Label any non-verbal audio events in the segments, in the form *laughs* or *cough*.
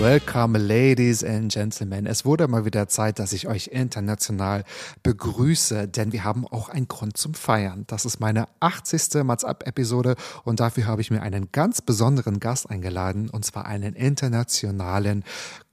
Welcome, Ladies and Gentlemen. Es wurde mal wieder Zeit, dass ich euch international begrüße, denn wir haben auch einen Grund zum Feiern. Das ist meine 80. Mats Up-Episode und dafür habe ich mir einen ganz besonderen Gast eingeladen, und zwar einen internationalen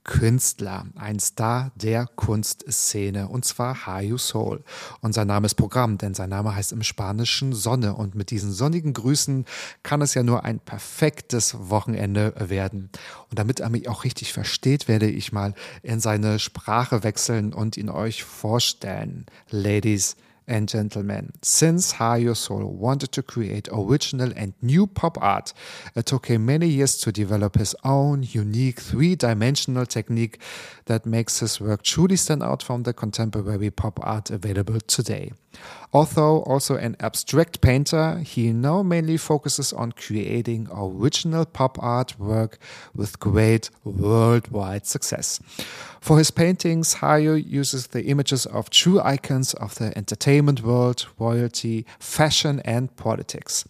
Künstler, ein Star der Kunstszene, und zwar Hayu Soul. Und sein Name ist Programm, denn sein Name heißt im Spanischen Sonne. Und mit diesen sonnigen Grüßen kann es ja nur ein perfektes Wochenende werden. Und damit er mich auch richtig versteht, werde ich mal in seine Sprache wechseln und ihn euch vorstellen. Ladies and gentlemen, since Hayo Soul wanted to create original and new pop art, it took him many years to develop his own unique three dimensional technique that makes his work truly stand out from the contemporary pop art available today. Although also an abstract painter, he now mainly focuses on creating original pop art work with great worldwide success. For his paintings, Hayo uses the images of true icons of the entertainment world, royalty, fashion, and politics.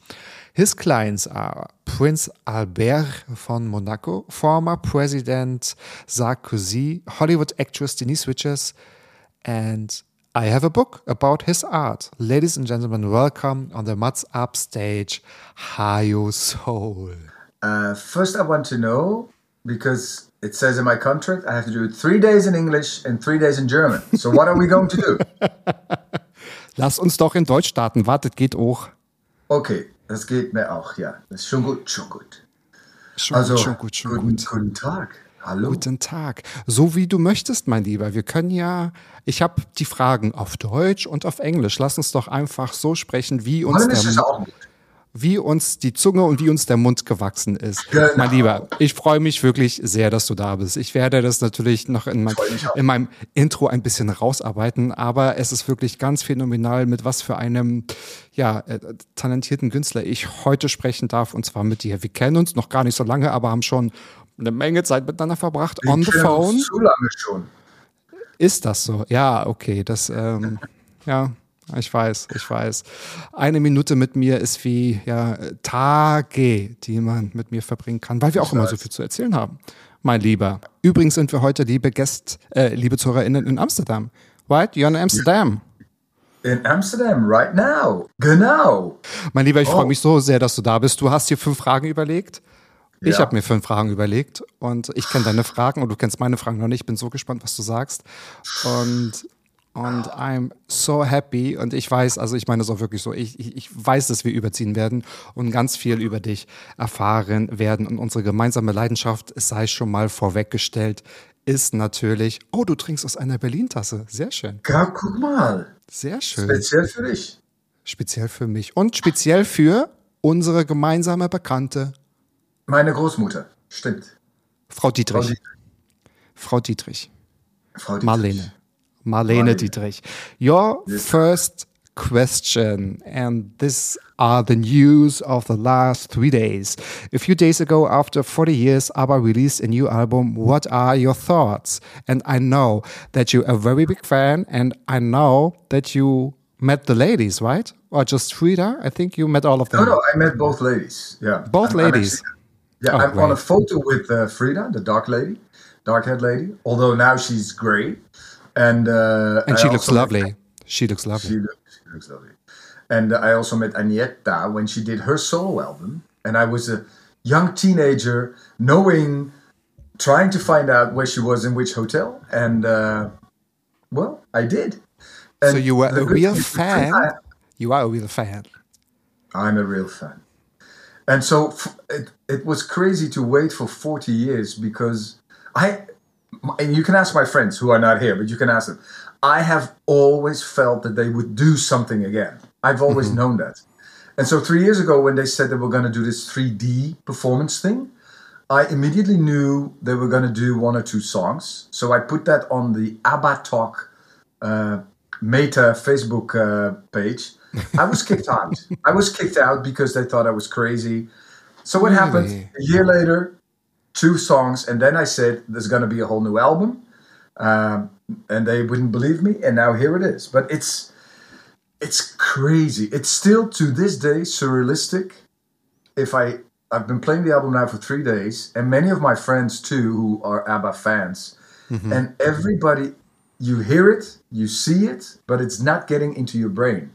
His clients are Prince Albert von Monaco, former President Sarkozy, Hollywood actress Denise Richards, and I have a book about his art. Ladies and gentlemen, welcome on the Mats Up stage, Hayo Soul. Uh, first, I want to know because it says in my contract I have to do three days in English and three days in German. So, what are we going to do? *laughs* Lass uns doch in Deutsch starten. Wartet, geht auch. Okay, das geht mir auch, ja. Das ist schon gut, schon gut. Schon Also, gut, schon gut, schon guten, gut. guten Tag. Hallo. Guten Tag. So wie du möchtest, mein Lieber. Wir können ja, ich habe die Fragen auf Deutsch und auf Englisch. Lass uns doch einfach so sprechen, wie uns, Holländisch ist auch gut. Wie uns die Zunge und wie uns der Mund gewachsen ist. Genau. Mein Lieber, ich freue mich wirklich sehr, dass du da bist. Ich werde das natürlich noch in, mein, in meinem Intro ein bisschen rausarbeiten, aber es ist wirklich ganz phänomenal, mit was für einem ja, äh, talentierten Künstler ich heute sprechen darf, und zwar mit dir. Wir kennen uns noch gar nicht so lange, aber haben schon eine Menge Zeit miteinander verbracht. Wir on the phone. Zu lange schon. Ist das so? Ja, okay. Das, ähm, ja, ich weiß, ich weiß. Eine Minute mit mir ist wie ja, Tage, die man mit mir verbringen kann, weil wir auch immer so viel zu erzählen haben. Mein Lieber. Übrigens sind wir heute, liebe Gäste, äh, liebe ZuhörerInnen, in Amsterdam. Right? You're in Amsterdam. In Amsterdam, right now. Genau. Mein Lieber, ich freue Oh. mich so sehr, dass du da bist. Du hast dir fünf Fragen überlegt. Ich Ja. habe mir fünf Fragen überlegt und ich kenne deine Fragen und du kennst meine Fragen noch nicht. Ich bin so gespannt, was du sagst. Und, und I'm so happy. Und ich weiß, also ich meine es auch wirklich so, ich, ich, ich weiß, dass wir überziehen werden und ganz viel über dich erfahren werden. Und unsere gemeinsame Leidenschaft, es sei schon mal vorweggestellt, ist natürlich, oh, du trinkst aus einer Berlin-Tasse. Sehr schön. Ja, guck mal. Sehr schön. Speziell für dich. Speziell für mich und speziell für unsere gemeinsame Bekannte, Meine Großmutter. Stimmt. Frau Dietrich. Frau Dietrich. Frau Dietrich. Frau Dietrich. Marlene. Marlene. Dietrich. Your first question, and this are the news of the last three days. A few days ago, after 40 years, ABBA released a new album. What are your thoughts? And I know that you're a very big fan, and I know that you met the ladies, right? Or just Frida? I think you met all of them. No, no, I met both ladies. Yeah. Both I'm- I'm ladies. actually- yeah, Oh, I'm on a photo with uh, Frida, the dark lady, dark haired lady. Although now she's grey, and uh, and she looks also met- lovely. She looks lovely. She looks, she looks lovely. And I also met Agneta when she did her solo album, and I was a young teenager, knowing, trying to find out where she was in which hotel, and uh, well, I did. so you were a real thing is with fan. You are a real fan. I'm a real fan. And so f- it, it was crazy to wait for 40 years because I, and you can ask my friends who are not here, but you can ask them. I have always felt that they would do something again. I've always known that. And so three years ago, when they said they were going to do this 3D performance thing, I immediately knew they were going to do one or two songs. So I put that on the ABBA Talk uh, Meta Facebook uh, page. I was kicked out. *laughs* I was kicked out because they thought I was crazy. So what happened? A year later, two songs, and then I said there's going to be a whole new album, um, and they wouldn't believe me, and now here it is. But it's it's crazy. It's still to this day surrealistic. If I I've been playing the album now for three days, and many of my friends too who are ABBA fans, and everybody you hear it, you see it, but it's not getting into your brain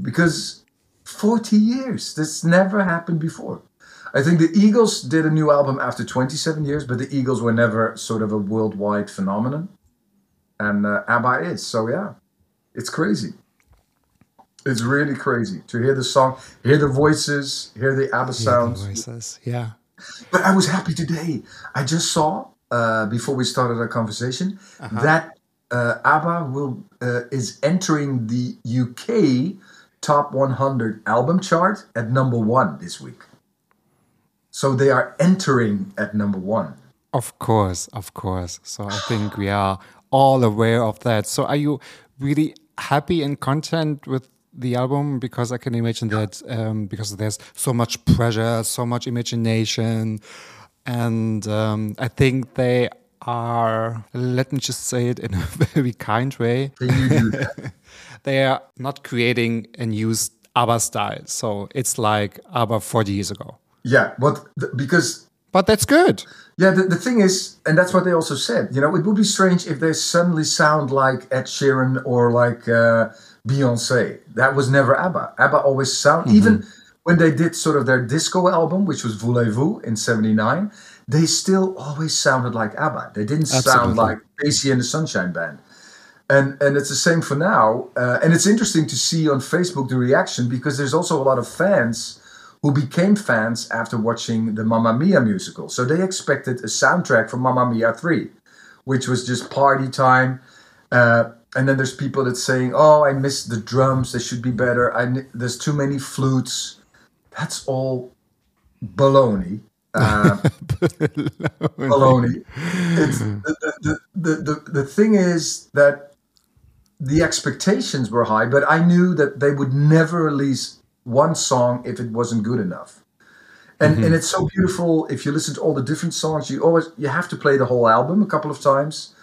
because 40 years this never happened before. I think the Eagles did a new album after 27 years, but the Eagles were never sort of a worldwide phenomenon, and uh, ABBA is. So yeah, it's crazy. It's really crazy to hear the song, hear the voices, hear the ABBA sounds. Voices. Yeah. But I was happy today. I just saw uh, before we started our conversation that uh, ABBA will uh, is entering the UK top 100 album chart at number one this week. So they are entering at number one. Of course, of course. So I think we are all aware of that. So are you really happy and content with the album? Because I can imagine that um, because there's so much pressure, so much imagination, and um, I think they are. Let me just say it in a *laughs* very kind way. Can you do that? *laughs* They are not creating a new ABBA style. So it's like ABBA 40 years ago. Yeah, but th- because But that's good. Yeah, the, the thing is, and that's what they also said, you know, it would be strange if they suddenly sound like Ed Sheeran or like uh, Beyonce. That was never ABBA. ABBA always sound, even when they did sort of their disco album, which was Voulez-Vous in 79, they still always sounded like ABBA. They didn't sound like Casey and the Sunshine Band. And, and it's the same for now. Uh, and it's interesting to see on Facebook the reaction because there's also a lot of fans who became fans after watching the Mamma Mia musical. So they expected a soundtrack from Mamma Mia 3, which was just party time. Uh, and then there's people that saying, "Oh, I miss the drums. They should be better. I there's too many flutes." That's all baloney. Uh, *laughs* baloney. The, the, the, the thing is that the expectations were high, but I knew that they would never release one song if it wasn't good enough. And and it's so beautiful if you listen to all the different songs. You always you have to play the whole album a couple of times.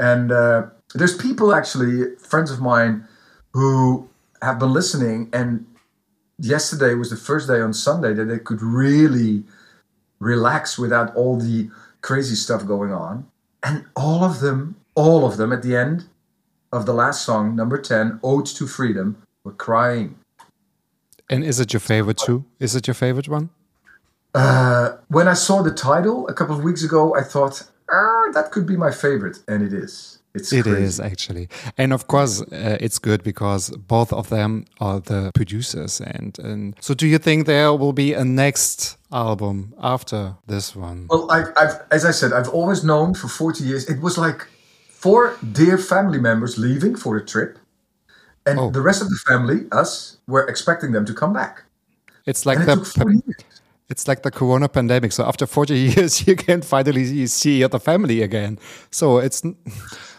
And uh, there's people actually, friends of mine, who have been listening. And yesterday was the first day on Sunday that they could really relax without all the crazy stuff going on. And all of them, all of them at the end of the last song, number 10, Ode to Freedom, were crying. And is it your favorite too? Is it your favorite one? Uh, when I saw the title a couple of weeks ago, I thought, ah, that could be my favorite. And it is. It's It crazy. is actually, and of course, uh, it's good because both of them are the producers. And and so, do you think there will be a next album after this one? Well, I've, I've, as I said, I've always known for 40 years, it was like four dear family members leaving for a trip. And Oh. the rest of the family, us, were expecting them to come back. It's like And it the 40 years. it's like the Corona pandemic. So after forty *laughs* years, you can finally see the family again. So it's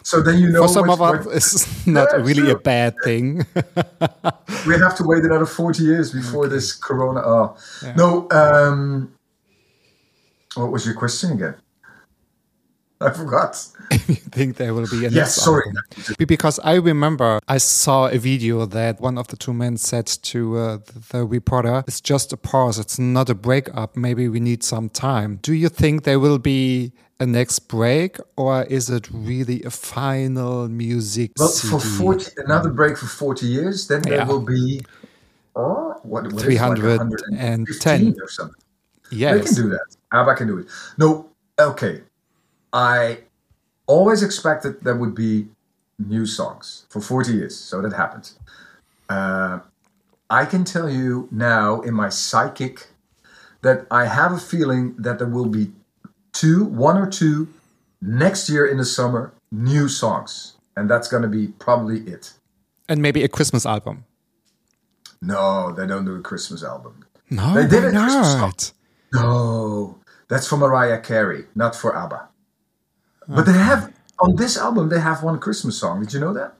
So then you know for some of us, it's *laughs* not Yeah, really a bad thing. *laughs* we have to wait another 40 years before this corona. Oh. No, um, what was your question again? *laughs* I forgot. you think there will be a Yes, sorry. album? Because I remember I saw a video that one of the two men said to uh, the, reporter, "It's just a pause. It's not a breakup. Maybe we need some time." Do you think there will be a next break, or is it really a final music Well, CD? for 40, another break for 40 years, then there Yeah. will be, oh, what, what is it, 310. 115 or something. They yes, can do that. ABBA can do it. No, okay. I always expected there would be new songs for 40 years, so that happened. Uh, I can tell you now, in my psychic that I have a feeling that there will be two, one or two next year in the summer, new songs. And that's going to be probably it. And maybe a Christmas album. No, they don't do a Christmas album. No, They did why a Christmas song. not? No, that's for Mariah Carey, not for ABBA. But they have, on this album, they have one Christmas song. Did you know that?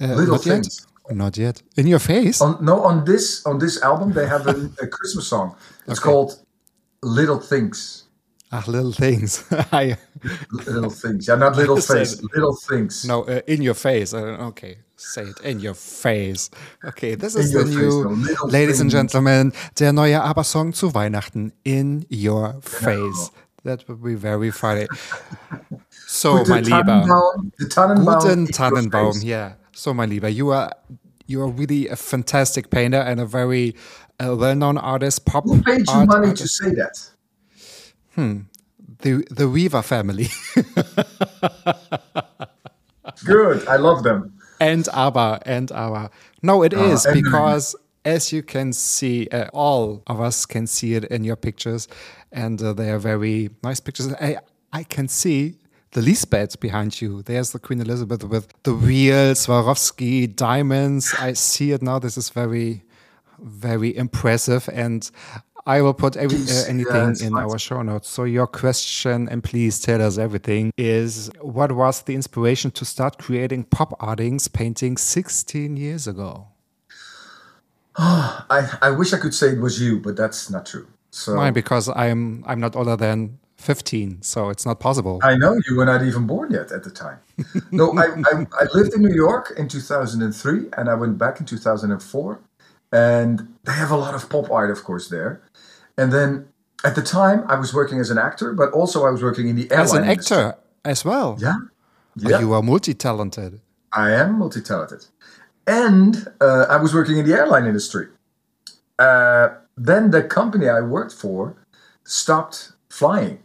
Uh, Little not yet. Things. Not yet. In your face. On, no, on this on this album, they have a, a Christmas song. It's Okay. called Little Things. Ah, little things. *laughs* I Little Things. Yeah, not Little Face. Little Things. no, uh, in your face. Uh, okay, say it in your face. Okay, this In is the face, new, no, little ladies and gentlemen, der neue ABBA-Song zu Weihnachten. In your face. That would be very funny. *laughs* So, Put the mein Lieber. Tannenbaum, the Tannenbaum Guten Tannenbaum, yeah. So, mein Lieber, you are you are really a fantastic painter and a very uh, well-known artist, pop Who paid you art money to say that? Hmm. the the Weaver family Good. I love them. and ABBA and ABBA. No, it is and- because as you can see, uh, all of us can see it in your pictures, and uh, they are very nice pictures. I I can see. The Lisbeth behind you. There's the Queen Elizabeth with the wheel, Swarovski, diamonds. I see it now. This is very, very impressive. And I will put every, uh, Please, yeah, anything in fine. our show notes. So your question, and please tell us everything, is what was the inspiration to start creating pop artings painting 16 years ago? *gasps* I, I wish I could say it was you, but that's not true. So Why? Because I'm I'm not older than 15, so it's not possible. I know you were not even born yet at the time. no, I, I, I lived in New York in 2003 and I went back in 2004. And they have a lot of pop art, of course, there. And then at the time, I was working as an actor, but also I was working in the airline As an industry. actor as well. Yeah. Yeah. You are multi-talented. I am multi talented. And uh, I was working in the airline industry. Uh, then the company I worked for stopped flying.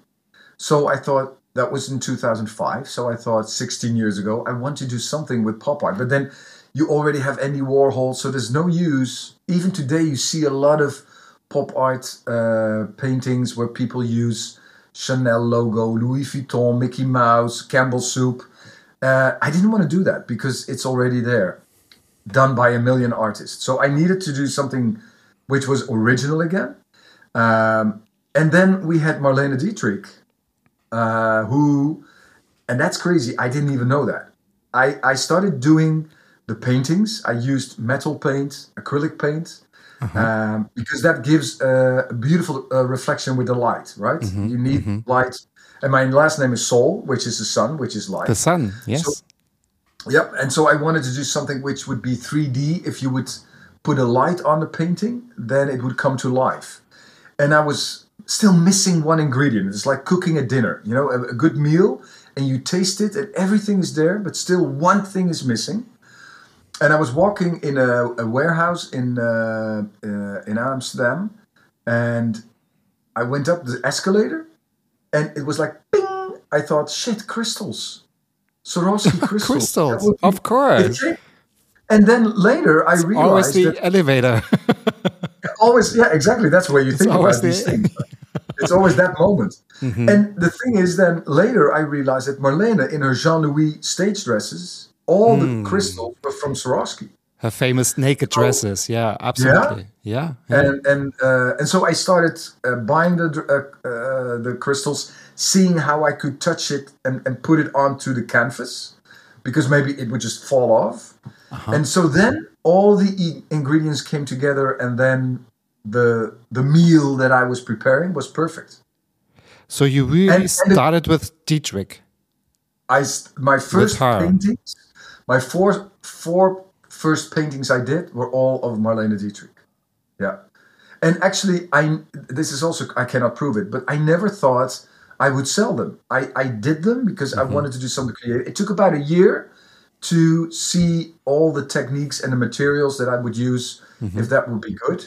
So I thought that was in 2005. So I thought 16 years ago, I want to do something with pop art. But then you already have Andy Warhol, so there's no use. Even today, you see a lot of pop art uh, paintings where people use Chanel logo, Louis Vuitton, Mickey Mouse, Campbell Soup. Uh, I didn't want to do that because it's already there, done by a million artists. So I needed to do something which was original again. Um, and then we had Marlene Dietrich, uh, who, and that's crazy. I didn't even know that. I, I started doing the paintings. I used metal paint, acrylic paint, um, because that gives uh, a beautiful uh, reflection with the light, right? you need light. And my last name is Sol, which is the sun, which is light. The sun, yes. Yep. And so I wanted to do something which would be 3D. If you would put a light on the painting, then it would come to life. And I was still missing one ingredient. It's like cooking a dinner, you know, a, a good meal, and you taste it, and everything is there, but still one thing is missing. And I was walking in a, a warehouse in uh, uh, in Amsterdam, and I went up the escalator, and it was like ping. I thought, shit, crystals, Swarovski *laughs* crystals. Crystals, of course. And then later I Always realized the that elevator. *laughs* always, yeah, exactly. That's where you think about these the- Mm-hmm. things. *laughs* It's always that moment. And the thing is, then later I realized that Marlene, in her Jean Louis stage dresses, all Hmm. the crystals were from Swarovski. Her famous naked dresses. Yeah, absolutely. Yeah. yeah. and and uh, and so I started uh, buying the uh, uh, the crystals, seeing how I could touch it and, and put it onto the canvas, because maybe it would just fall off. Uh-huh. And so then all the e- ingredients came together, and then the the meal that I was preparing was perfect. So you really And- and it- started with Dietrich. I my first paintings, my four four first paintings I did were all of Marlene Dietrich. Yeah, and actually, I this is also I cannot prove it, but I never thought I would sell them. I I did them because I wanted to do something creative. It took about a year to see all the techniques and the materials that I would use if that would be good.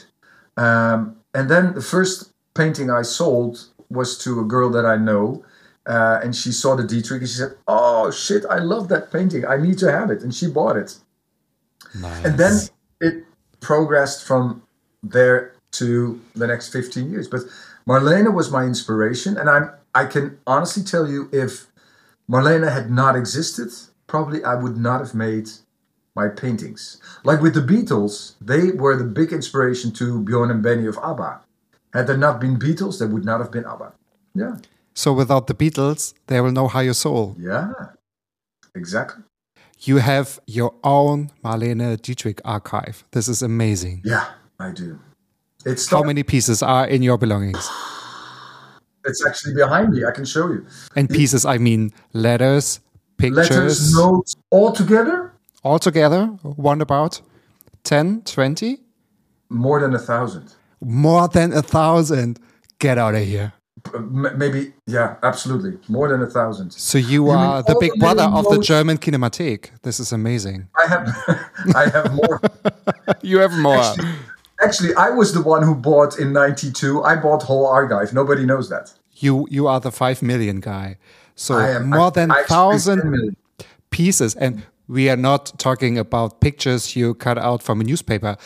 Um, and then the first painting I sold was to a girl that I know. Uh, and she saw the Dietrich and she said, Oh shit, I love that painting. I need to have it. And she bought it. Nice. And then it progressed from there to the next 15 years. But Marlena was my inspiration, and I'm I can honestly tell you if Marlene had not existed, probably I would not have made my paintings. Like with the Beatles, they were the big inspiration to Bjorn and Benny of ABBA. Had there not been Beatles, there would not have been ABBA. Yeah, So without the Beatles, there will no higher soul. yeah, exactly. You have your own Marlene Dietrich archive. This is amazing. Yeah, I do. It's How many pieces are in your belongings? *sighs* It's actually behind me. I can show you. And pieces, I mean letters, pictures, Letters, notes, all together, all together, one about 10, 20, more than a thousand. more than a thousand. Get out of here. Maybe, yeah, absolutely, more than a thousand. So you mean are the big the brother of the? German Kinemathek. This is amazing. I have, *laughs* I have more. *laughs* You have more. Actually, I was the one who bought in '92. I bought whole archive. Nobody knows that. You you are the five million guy. So I am more I- than I actually spent 10 thousand pieces, and we are not talking about pictures you cut out from a newspaper.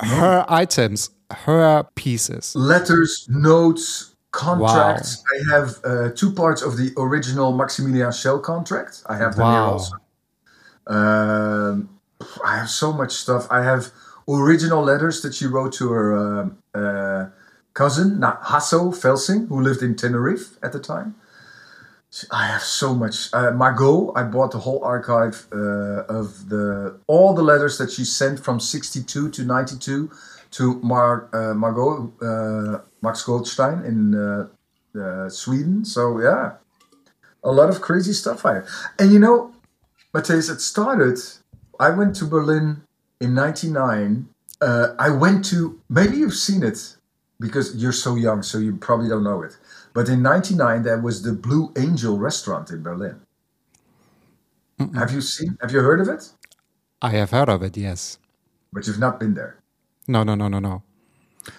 Her items, her pieces. letters, notes, contracts. I have uh, two parts of the original Maximilian Schell contract. I have them here Wow. also. Um, I have so much stuff. I have original letters that she wrote to her um uh, cousin, Hasso Felsing, who lived in Tenerife at the time. I have so much. Uh, Margot, I bought the whole archive uh, of the all the letters that she sent from '62 to '92 to Mar, uh, Margot uh, Max Goldstein in uh, uh, Sweden. So yeah, a lot of crazy stuff I have. And you know, Matthias, it started. I went to Berlin in '99. Uh, I went to maybe you've seen it because you're so young, so you probably don't know it. But in '99, there was the Blue Angel restaurant in Berlin. Have you seen? Have you heard of it? I have heard of it. Yes. But you've not been there. No, no, no, no, no.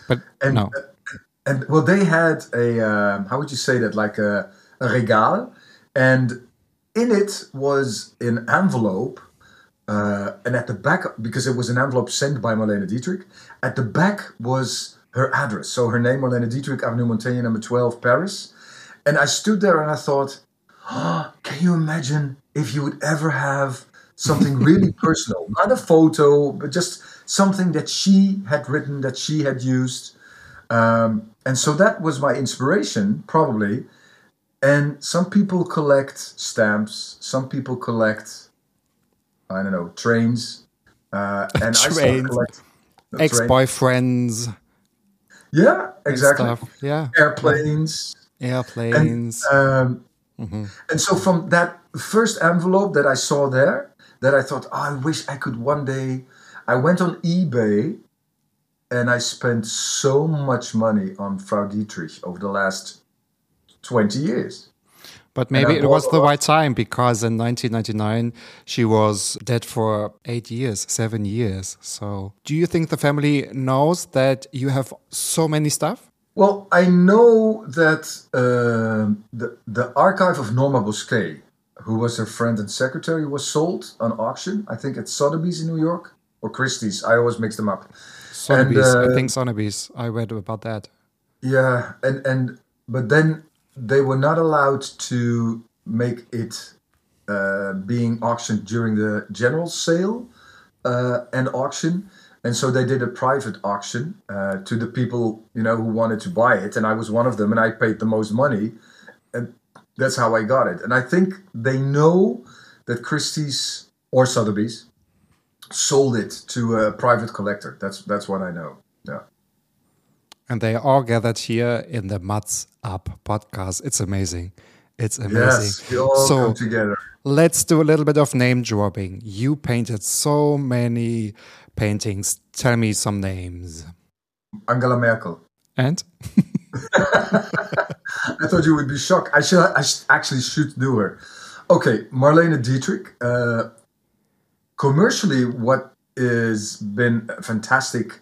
But And no. and well, they had a um, how would you say that? Like a, a regal, and in it was an envelope. Uh, and at the back, because it was an envelope sent by Marlene Dietrich, at the back was her address. So her name, Marlene Dietrich, Avenue Montaigne, number 12, Paris. And I stood there and I thought, oh, can you imagine if you would ever have something *laughs* really personal? Not a photo, but just something that she had written, that she had used. Um, and so that was my inspiration, probably. And some people collect stamps, some people collect, I don't know, trains. Uh, and I Trains. collect the train- Ex-boyfriends, Yeah, exactly. Yeah. Airplanes. Airplanes. Um, Mm-hmm. And so from that first envelope that I saw there, that I thought, oh, I wish I could one day. I went on eBay and I spent so much money on Frau Dietrich over the last 20 years. But maybe it was the right time because in 1999 she was dead for eight years, seven years. So, do you think the family knows that you have so many stuff? Well, I know that um the, the archive of Norma Bosquet, who was her friend and secretary, was sold on auction. I think at Sotheby's in New York or Christie's. I always mix them up. Sotheby's, I uh, think Sotheby's. I read about that. Yeah, and and but then they were not allowed to make it uh, being auctioned during the general sale uh, and auction, and so they did a private auction uh, to the people you know who wanted to buy it, and I was one of them, and I paid the most money, and that's how I got it. And I think they know that Christie's or Sotheby's sold it to a private collector. That's that's what I know. Yeah. And they all gathered here in the Mats Up podcast. It's amazing. It's amazing. Yes, we all so, come together. let's do a little bit of name dropping. You painted so many paintings. Tell me some names. Angela Merkel. And *laughs* *laughs* I thought you would be shocked. I should. I sh- actually should do her. Okay, Marlene Dietrich. Uh, commercially, what has been a fantastic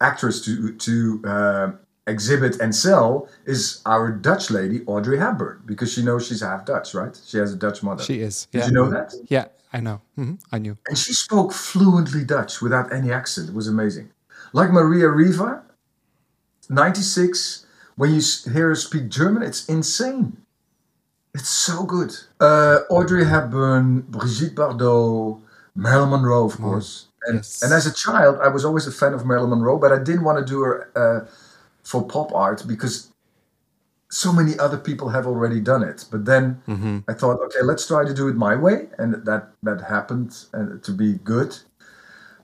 actress to to uh, exhibit and sell is our Dutch lady Audrey Hepburn because she knows she's half Dutch, right? She has a Dutch mother. she is. Did yeah. you know that? Yeah, I know. hmm I knew. And she spoke fluently Dutch without any accent. It was amazing. Like Maria Riva, 96, when you hear her speak German, it's insane. It's so good. Uh, Audrey Hepburn, Brigitte Bardot, Marilyn Monroe, of course. And, yes. and as a child, I was always a fan of Marilyn Monroe, but I didn't want to do her uh, for pop art because so many other people have already done it. But then I thought, okay, let's try to do it my way, and that that happened and to be good.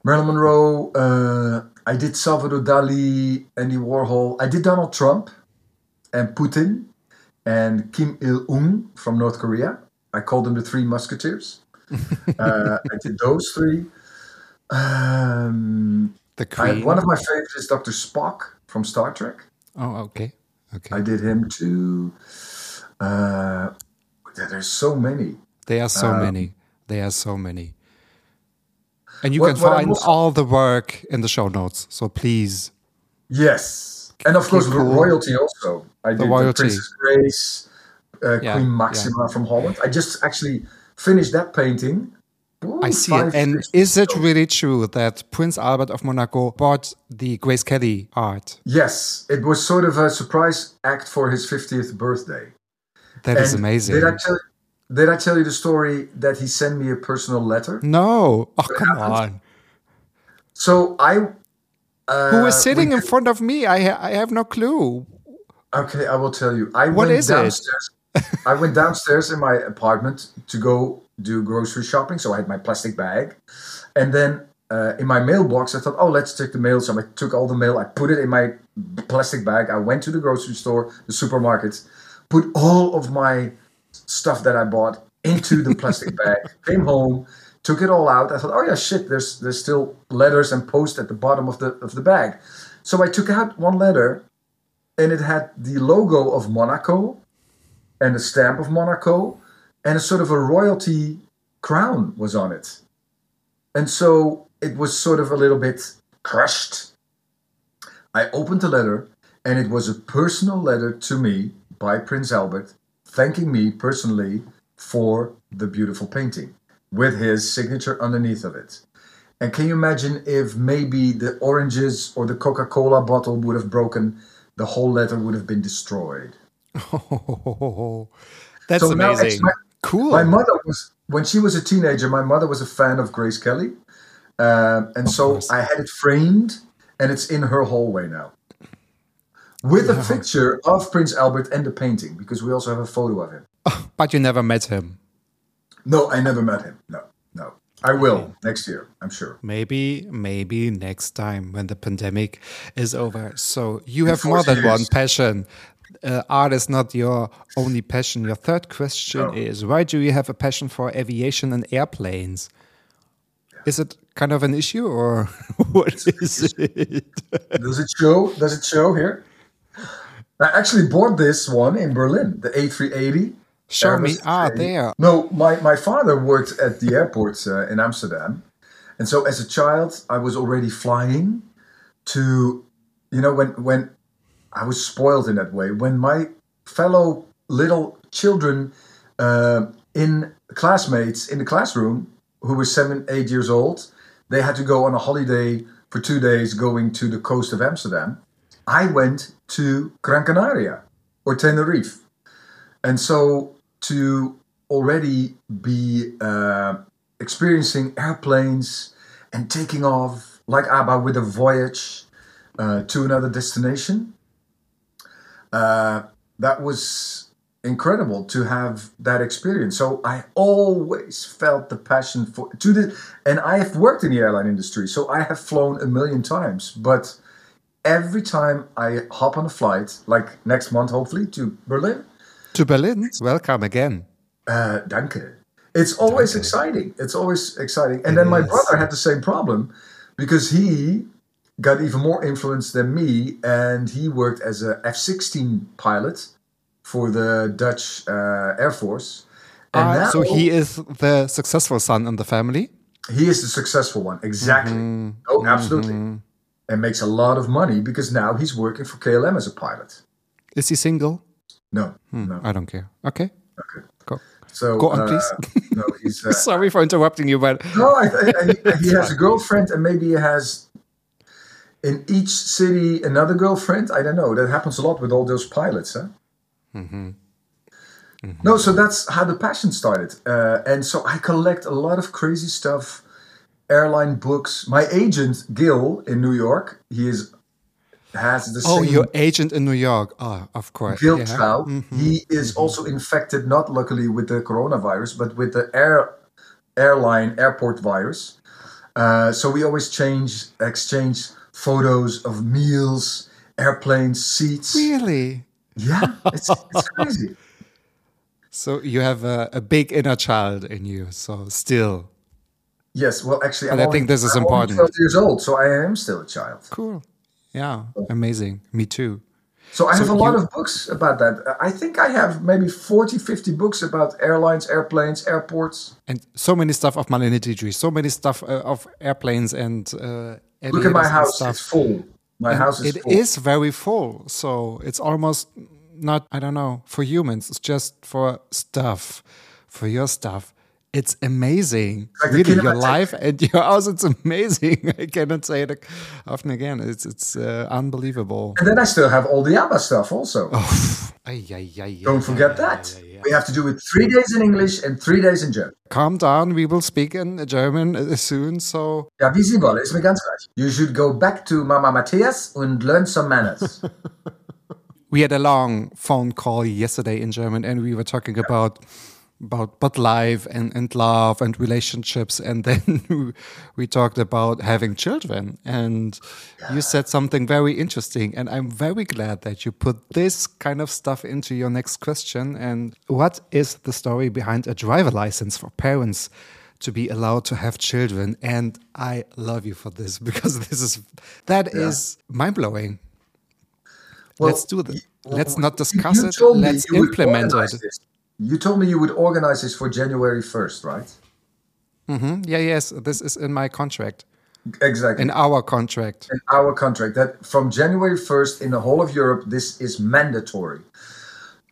Marilyn Monroe. Uh, I did Salvador Dali, Andy Warhol. I did Donald Trump, and Putin, and Kim Il Sung from North Korea. I called them the Three Musketeers. *laughs* uh, I did those three. Um, The I, one of my favorites is Dr. Spock from Star Trek. oh, okay. Okay. I did him too. Uh, yeah, there's so many. There are so many. There are so many. And you What- can find also- all the work in the show notes. So please. Yes, and of course the royalty also. I did the royalty. Princess Grace, uh, Yeah, Queen yeah. Maxima from Holland. I just actually finished that painting. Ooh, I see it. And is it really true that Prince Albert of Monaco bought the Grace Kelly art? Yes, it was sort of a surprise act for his 50th birthday. That is And amazing. Did I tell? Did I tell you the story that he sent me a personal letter? no. Oh, come on. So I. Uh, was sitting we in front of me? I, ha- I have no clue. Okay, I will tell you. I What went is it? I went downstairs in my apartment to go do grocery shopping. So I had my plastic bag, and then uh, in my mailbox, I thought, "Oh, let's check the mail." So I took all the mail. I put it in my plastic bag. I went to the grocery store, the supermarket, put all of my stuff that I bought into the plastic *laughs* bag. Came home, took it all out. I thought, "Oh yeah, shit. There's there's still letters and post at the bottom of the of the bag." So I took out one letter and it had the logo of Monaco and the stamp of Monaco and a sort of a royalty crown was on it. And so it was sort of a little bit crushed. I opened the letter and it was a personal letter to me by Prince Albert thanking me personally for the beautiful painting with his signature underneath of it. And can you imagine if maybe the oranges or the Coca Cola bottle would have broken, the whole letter would have been destroyed? Oh, *laughs* that's So amazing. Cool. My mother was, when she was a teenager, my mother was a fan of Grace Kelly. Um, and so. I had it framed and it's in her hallway now. With a picture of Prince Albert and the painting, because we also have a photo of him. but you never met him. No, I never met him. No, no. I will next year, I'm sure. Maybe, maybe next time when the pandemic is over. So you have more than years. one passion. Uh, art is not your only passion. Your third question No. is why do you have a passion for aviation and airplanes? Is it kind of an issue or *laughs* what is it? Does it show? Does it show here? I actually bought this one in Berlin, the A380. Show me. Ah, there. No, my, my father worked at the airport uh, in Amsterdam. And so as a child, I was already flying to, you know, when, when I was spoiled in that way, when my fellow little children uh, in classmates in the classroom who were seven, eight years old, they had to go on a holiday for two days going to the coast of Amsterdam. I went to Gran Canaria or Tenerife. And so to already be uh, experiencing airplanes and taking off like ABBA with a voyage uh, to another destination, uh, that was incredible to have that experience. So I always felt the passion for to the and I have worked in the airline industry, so I have flown a million times, but every time I hop on a flight, like next month hopefully to Berlin, To Berlin. Welcome again. uh, danke. It's always exciting. It's always exciting. And then my is. brother had the same problem because he got even more influence than me, and he worked as a F sixteen pilot for the Dutch uh, Air Force. And now so he is the successful son in the family. he is the successful one, exactly. Mm-hmm. Oh, absolutely. And makes a lot of money because now he's working for KLM as a pilot. Is he single? No, no. I don't care. Okay. Okay. Go. So Go on, uh, please. *laughs* no, he's uh, *laughs* Sorry for interrupting you, but No, I, I, I, he *laughs* has a girlfriend, and maybe he has. In each city another girlfriend. I don't know. That happens a lot with all those pilots, huh? Mm-hmm. Mm-hmm. No, so that's how the passion started. Uh, and so I collect a lot of crazy stuff, airline books. My agent, Gil, in New York, he is has the Oh, same your agent in New York. Oh, of course. Gil yeah. Trout. Mm-hmm. He is also infected, not luckily with the coronavirus, but with the air airline airport virus. Uh, so we always change, exchange photos of meals, airplanes, seats. Really? Yeah, *laughs* it's, it's crazy. So you have a, a big inner child in you. So still Yes, well, actually, I'm I think this is I'm important. 12 years old, so I am still a child. cool. Yeah, amazing. Me too. So I have a lot of books about that. I think I have maybe 40, 50 books about airlines, airplanes, airports. And so many stuff of Dietrich, so many stuff uh, of airplanes and uh, Look at my house; it's full. My And house is It full. is very full. So it's almost not, I don't know, for humans. It's just for stuff, for your stuff. It's amazing. Like really, your life and your house, it's amazing. *laughs* I cannot say it often again. It's it's uh, unbelievable. And then I still have all the ABBA stuff also. *sighs* Ay, ay, ay, Don't forget that. We have to do it three days in English and three days in German. Calm down. We will speak in German uh, soon. So Ja, wie Sie wollen, ist mir ganz gleich. You should go back to Mama Matthias and learn some manners. *laughs* we had a long phone call yesterday in German, and we were talking about about but life and, and love and relationships, and then *laughs* we talked about having children. And you said something very interesting, and I'm very glad that you put this kind of stuff into your next question. And what is the story behind a driver license for parents? To be allowed to have children, and I love you for this *laughs* because this is that is mind blowing. Well, Let's do this. Let's not discuss it. Let's implement it. You told me you would organize this for January 1st, right? Yeah, yes, this is in my contract, Exactly. in our contract. in our contract that from January 1st in the whole of Europe, this is mandatory.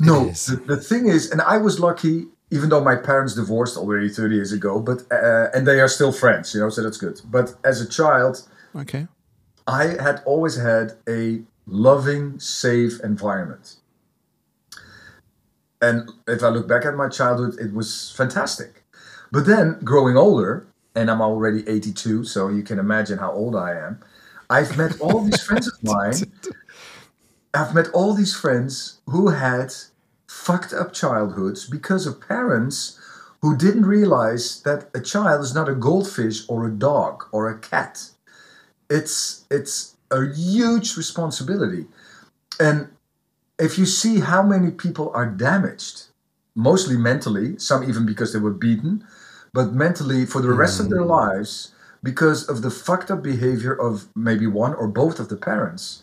No, is. the, the thing is, and I was lucky, even though my parents divorced already 30 years ago, but uh, and they are still friends, you know, so that's good. But as a child, Okay. I had always had a loving, safe environment. And if I look back at my childhood, it was fantastic. But then growing older, and I'm already 82, so you can imagine how old I am, I've met all these friends of mine. I've met all these friends who had fucked up childhoods because of parents who didn't realize that a child is not a goldfish or a dog or a cat it's it's a huge responsibility and if you see how many people are damaged mostly mentally some even because they were beaten but mentally for the rest of their lives because of the fucked up behavior of maybe one or both of the parents.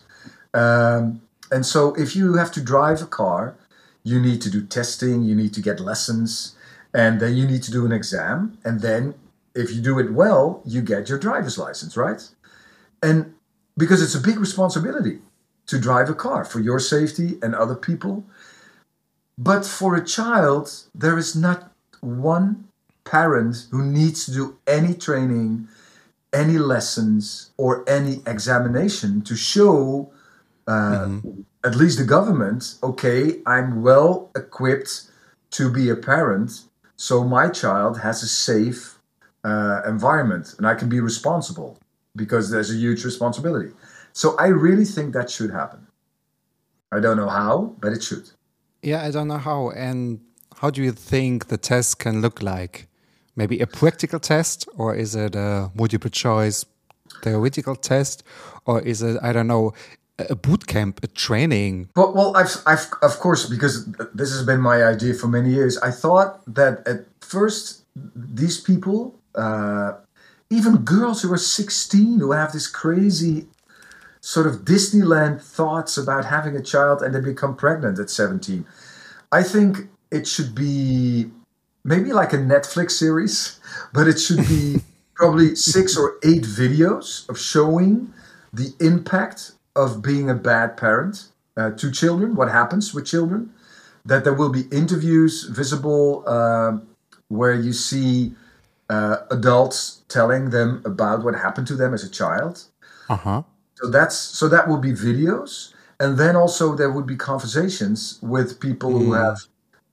Um, and so if you have to drive a car you need to do testing you need to get lessons and then you need to do an exam and then if you do it well you get your driver's license right? And because it's a big responsibility to drive a car for your safety and other people. But for a child, there is not one parent who needs to do any training, any lessons, or any examination to show uh, at least the government okay, I'm well equipped to be a parent, so my child has a safe uh, environment and I can be responsible because there's a huge responsibility. So I really think that should happen. I don't know how, but it should. Yeah, I don't know how. And how do you think the test can look like? Maybe a practical test, or is it a multiple choice theoretical test, or is it, I don't know, a boot camp, a training? Well, well, I've, I've, of course, because this has been my idea for many years. I thought that at first these people, uh, even girls who are 16, who have this crazy sort of Disneyland thoughts about having a child and they become pregnant at 17. I think it should be maybe like a Netflix series, but it should be *laughs* probably six or eight videos of showing the impact of being a bad parent uh, to children, what happens with children. That there will be interviews visible um where you see uh, adults telling them about what happened to them as a child Uh huh. So that's so that would be videos, and then also there would be conversations with people who have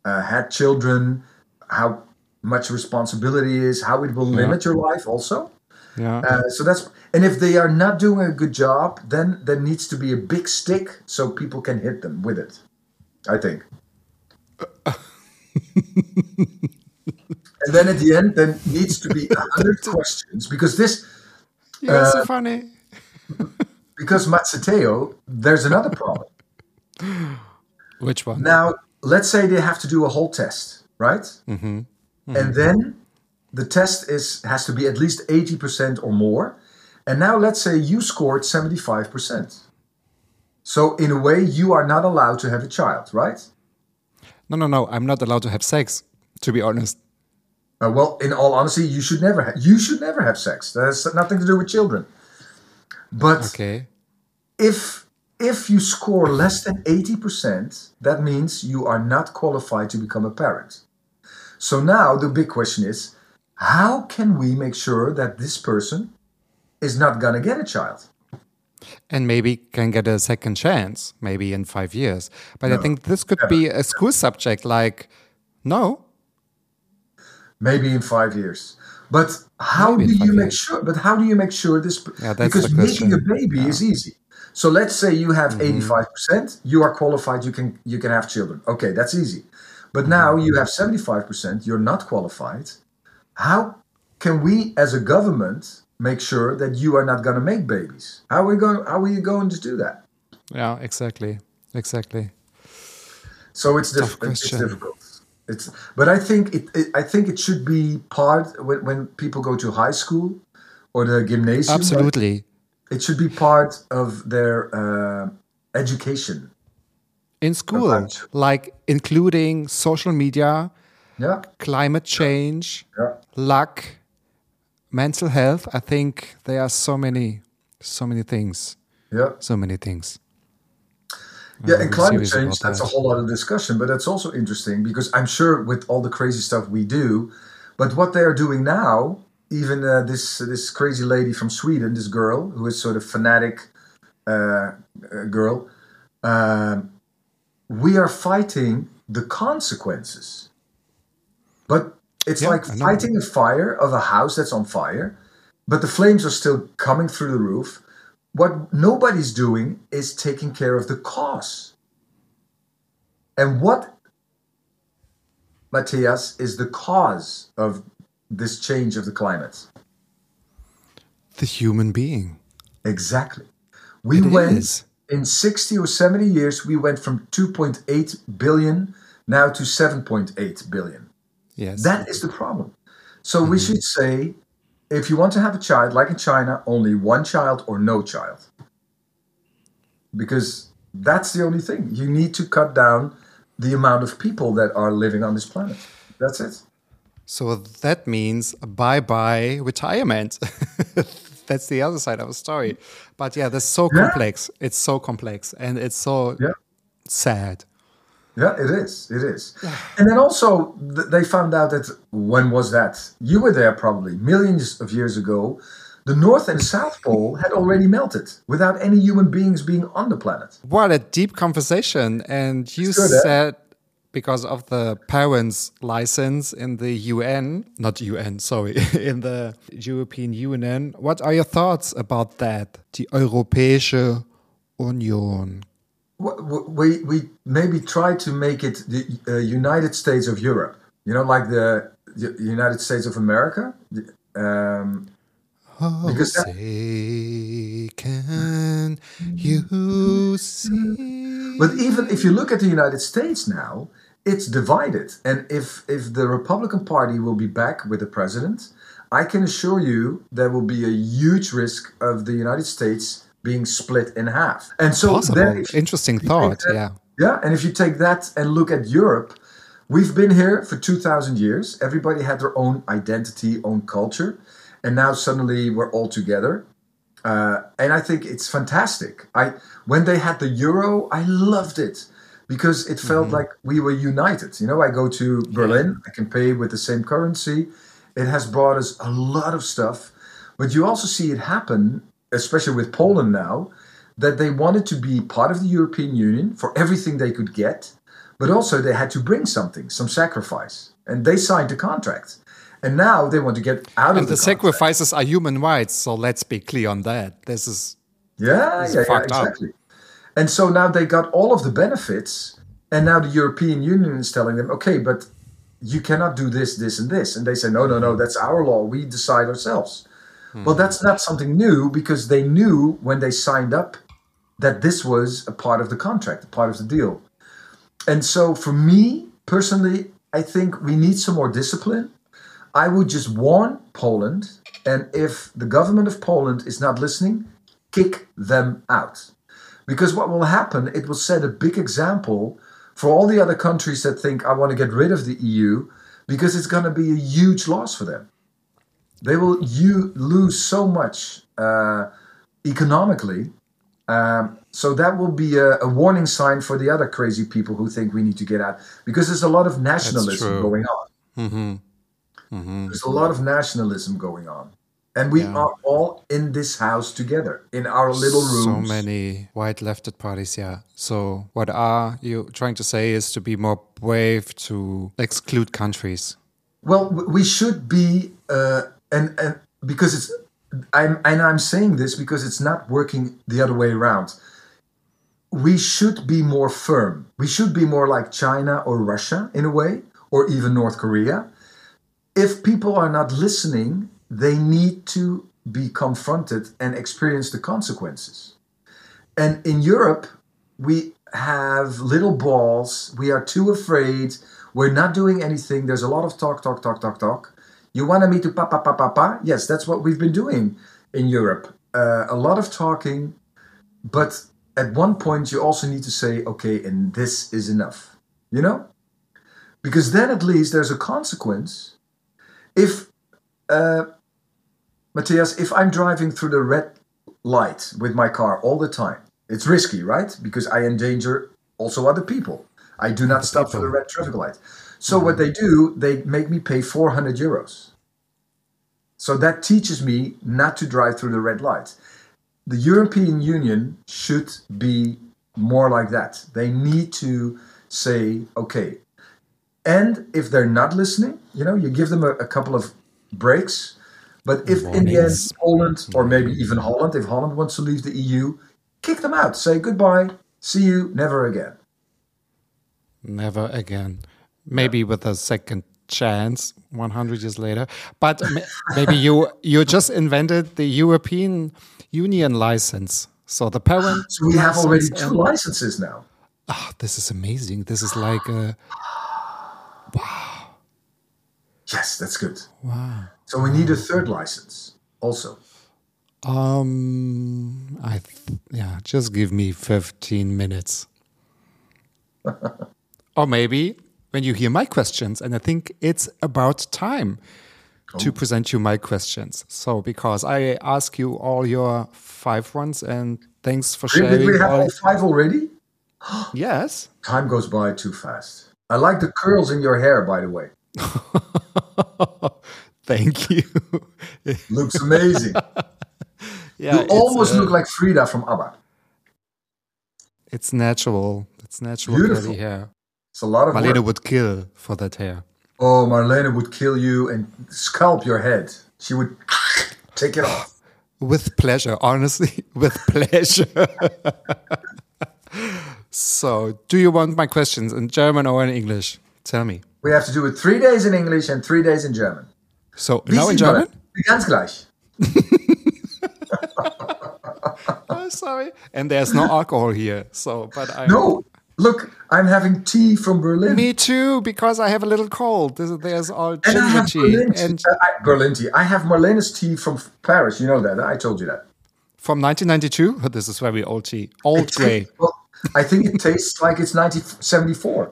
uh, had children, how much responsibility is, how it will limit your life also. Yeah. Uh, so that's and if they are not doing a good job, then there needs to be a big stick so people can hit them with it. I think. and then at the end, there needs to be a hundred *laughs* questions because this You're uh, so funny. Because Matsuteo, there's another problem. *laughs* Which one? Now, let's say they have to do a whole test, right? Mm-hmm. And then the test is has to be at least 80% or more. And now let's say you scored 75%. So in a way, you are not allowed to have a child, right? No, no, no. I'm not allowed to have sex. To be honest. Uh, well, in all honesty, you should never ha- you should never have sex. That has nothing to do with children. But Okay. if if you score less than 80%, that means you are not qualified to become a parent. So now the big question is, how can we make sure that this person is not going to get a child? And maybe can get a second chance, maybe in five years. But I think this could be a school subject. Like, no, Maybe in 5 years. But how Maybe do you make years. sure? But how do you make sure this? Yeah, because making a baby is easy. So let's say you have Mm-hmm. 85 percent, you are qualified. You can you can have children. Okay, that's easy. But Mm-hmm. now you have 75 percent. You're not qualified. How can we, as a government, make sure that you are not going to make babies? How are we going? How are you going to do that? yeah, exactly, exactly. So it's, diff- it's difficult. It's, but I think it, it. I think it should be part when, when people go to high school or the gymnasium. Absolutely. It should be part of their uh, education. In school, like including social media, Yeah, climate change, yeah, luck, mental health. I think there are so many, so many things, yeah. so many things. Yeah, I'm and climate change, that's a that. whole other discussion, but that's also interesting because I'm sure with all the crazy stuff we do, but what they are doing now, even uh, this this crazy lady from Sweden, this girl who is sort of fanatic uh, uh, girl, um, we are fighting the consequences. But it's Yeah, like fighting a fire of a house that's on fire, but the flames are still coming through the roof. What nobody's doing is taking care of the cause. And what, Matthias, is the cause of this change of the climate? The human being. Exactly. We It went is. in 60 or 70 years, we went from 2.8 billion now to 7.8 billion. Yes. That is the problem. So we mm-hmm. should say if you want to have a child, like in China, only one child or no child. Because that's the only thing. You need to cut down the amount of people that are living on this planet. That's it. So that means bye bye retirement. *laughs* That's the other side of the story. But yeah, that's so Yeah. complex. It's so complex and it's so Yeah. sad. Yeah, it is. It is. And then also, th- they found out that when was that? You were there probably millions of years ago. The North and South Pole had already melted without any human beings being on the planet. What a deep conversation. And you It's good, eh? said because of the parents' license in the UN, not UN, sorry, *laughs* in the European Union. What are your thoughts about that? Die Europäische Union. We, we maybe try to make it the uh, United States of Europe, you know, like the, the United States of America. Um, Oh, Because that- say, can you see? But even if you look at the United States now, it's divided. And if if the Republican Party will be back with the president, I can assure you there will be a huge risk of the United States being split in half. And so Possible. then Interesting thought. that- Yeah. Yeah, and if you take that and look at Europe, we've been here for 2000 years. Everybody had their own identity, own culture, and now suddenly we're all together. Uh, and I think it's fantastic. I when they had the euro, I loved it because it felt like we were united. You know, I go to Berlin, I can pay with the same currency. It has brought us a lot of stuff, but you also see it happen especially with Poland now, that they wanted to be part of the European Union for everything they could get, but also they had to bring something, some sacrifice. And they signed the contract. And now they want to get out And of the the, contract. sacrifices are human rights, so let's be clear on that. This is Yeah, It's yeah, yeah, fucked up. exactly. And so now they got all of the benefits, and now the European Union is telling them, okay, but you cannot do this, this, and this. And they say, no, no, no, that's our law. We decide ourselves. Well, that's not something new because they knew when they signed up that this was a part of the contract, a part of the deal. And so for me personally, I think we need some more discipline. I would just warn Poland, and if the government of Poland is not listening, kick them out. Because what will happen, it will set a big example for all the other countries that think, I want to get rid of the EU, because it's going to be a huge loss for them. They will you lose so much uh, economically. Um, so that will be a, a warning sign for the other crazy people who think we need to get out, because there's a lot of nationalism going on. There's a lot of nationalism going on. And we are all in this house together, in our little rooms. so many white lefted parties, yeah. So what are you trying to say is to be more brave to exclude countries? Well, we should be, uh, and and because it's, I'm and I'm saying this because it's not working the other way around. We should be more firm. We should be more like China or Russia in a way, or even North Korea. If people are not listening, they need to be confronted and experience the consequences. And in Europe, we have little balls. We are too afraid. We're not doing anything. There's a lot of talk, talk, talk, talk, talk. You wanted me to pa pa pa pa pa? Yes, that's what we've been doing in Europe. Uh, a lot of talking, but at one point you also need to say, okay, and this is enough. You know, because then at least there's a consequence. If uh, Matthias, if I'm driving through the red light with my car all the time, it's risky, right? Because I endanger also other people. I do not stop for the red traffic light. So what they do, they make me pay 400 euros. So that teaches me not to drive through the red light. The European Union should be more like that. They need to say, okay. And if they're not listening, you know, you give them a, a couple of breaks. But if in the end Poland or maybe even Holland, if Holland wants to leave the EU, kick them out. Say goodbye, see you, never again. Never again. Maybe with a second chance 100 years later. But maybe you you just invented the European Union license. So the parent. *gasps* So we have already two licenses now. Ah, this is amazing. This is like a wow. Yes, that's good. Wow. So we need a third license also. um I th- yeah, just give me 15 minutes. *laughs* or maybe when you hear my questions and I think it's about time to present you my questions. So because I ask you all your five ones and thanks for Did, sharing did we have all- all five already? *gasps* Yes. Time goes by too fast. I like the curls in your hair, by the way. *laughs* Thank you. *laughs* Looks amazing. *laughs* yeah, you almost uh, look like Frida from ABBA. it's natural. It's natural Beautiful. curly hair. It's a lot of Marlene work. would kill for that hair. Oh, Marlene would kill you and scalp your head. She would *laughs* take it off. With pleasure, honestly, *laughs* with pleasure. so, do you want my questions in German or in English? Tell me. We have to do it three days in English and three days in German. So, Wie now in German? Ganz gleich. *laughs* Oh, sorry. And there's no alcohol here. So, but I. No, look, I'm having tea from Berlin. Me too, because I have a little cold. There's, there's all and I ginger have tea. Berlin tea. And Uh, I, Berlin tea. I have Marlene's tea from Paris. You know that. I told you that. from 1992, oh, *laughs* this is very old tea. Old grey. Well, I think it tastes like it's 1974.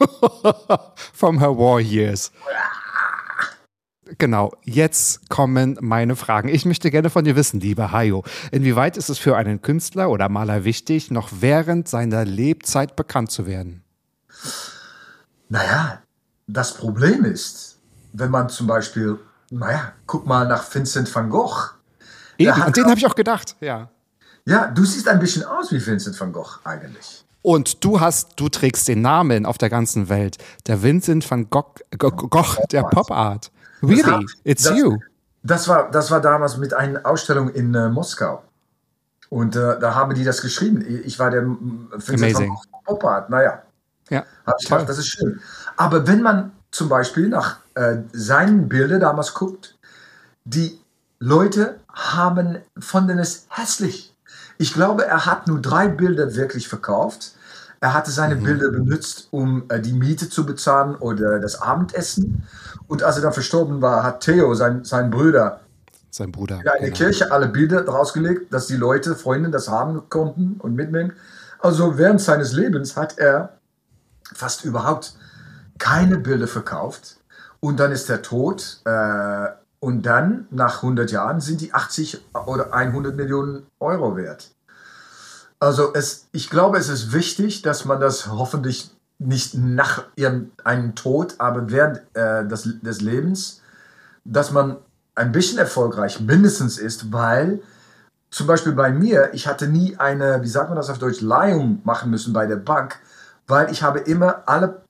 *laughs* from her war years. Genau, jetzt kommen meine Fragen. Ich möchte gerne von dir wissen, lieber Hayo, inwieweit ist es für einen Künstler oder Maler wichtig, noch während seiner Lebzeit bekannt zu werden? Naja, das Problem ist, wenn man zum Beispiel, naja, guck mal nach Vincent van Gogh. Eben, an den habe ich auch gedacht, ja. Ja, du siehst ein bisschen aus wie Vincent van Gogh eigentlich. Und du hast, du trägst den Namen auf der ganzen Welt. Der Vincent van Gogh, Go- Gogh der Pop Art. Really? hat- It's das- you. Das war, das war damals mit einer Ausstellung in äh, Moskau. Und äh, da haben die das geschrieben. Ich war der Amazing. Pop Art. Naja, Ja. habe ich gedacht, das ist schön. Aber wenn man zum Beispiel nach äh, seinen Bildern damals guckt, die Leute haben, fanden es hässlich. Ich glaube, er hat nur drei Bilder wirklich verkauft. Er hatte seine Bilder benutzt, um äh, die Miete zu bezahlen oder das Abendessen. Und als er dann verstorben war, hat Theo, sein, sein Bruder, Sein Bruder. in eine genau. Kirche alle Bilder drausgelegt, dass die Leute, Freunde das haben konnten und mitnehmen. Also während seines Lebens hat er fast überhaupt keine Bilder verkauft. Und dann ist er tot. Äh, und dann, nach 100 Jahren, sind die 80 oder 100 Millionen Euro wert. Also es, ich glaube, es ist wichtig, dass man das hoffentlich nicht nach einem Tod, aber während äh, des, des Lebens, dass man ein bisschen erfolgreich mindestens ist, weil zum Beispiel bei mir, ich hatte nie eine, wie sagt man das auf Deutsch, Leihung machen müssen bei der Bank, weil ich habe immer alle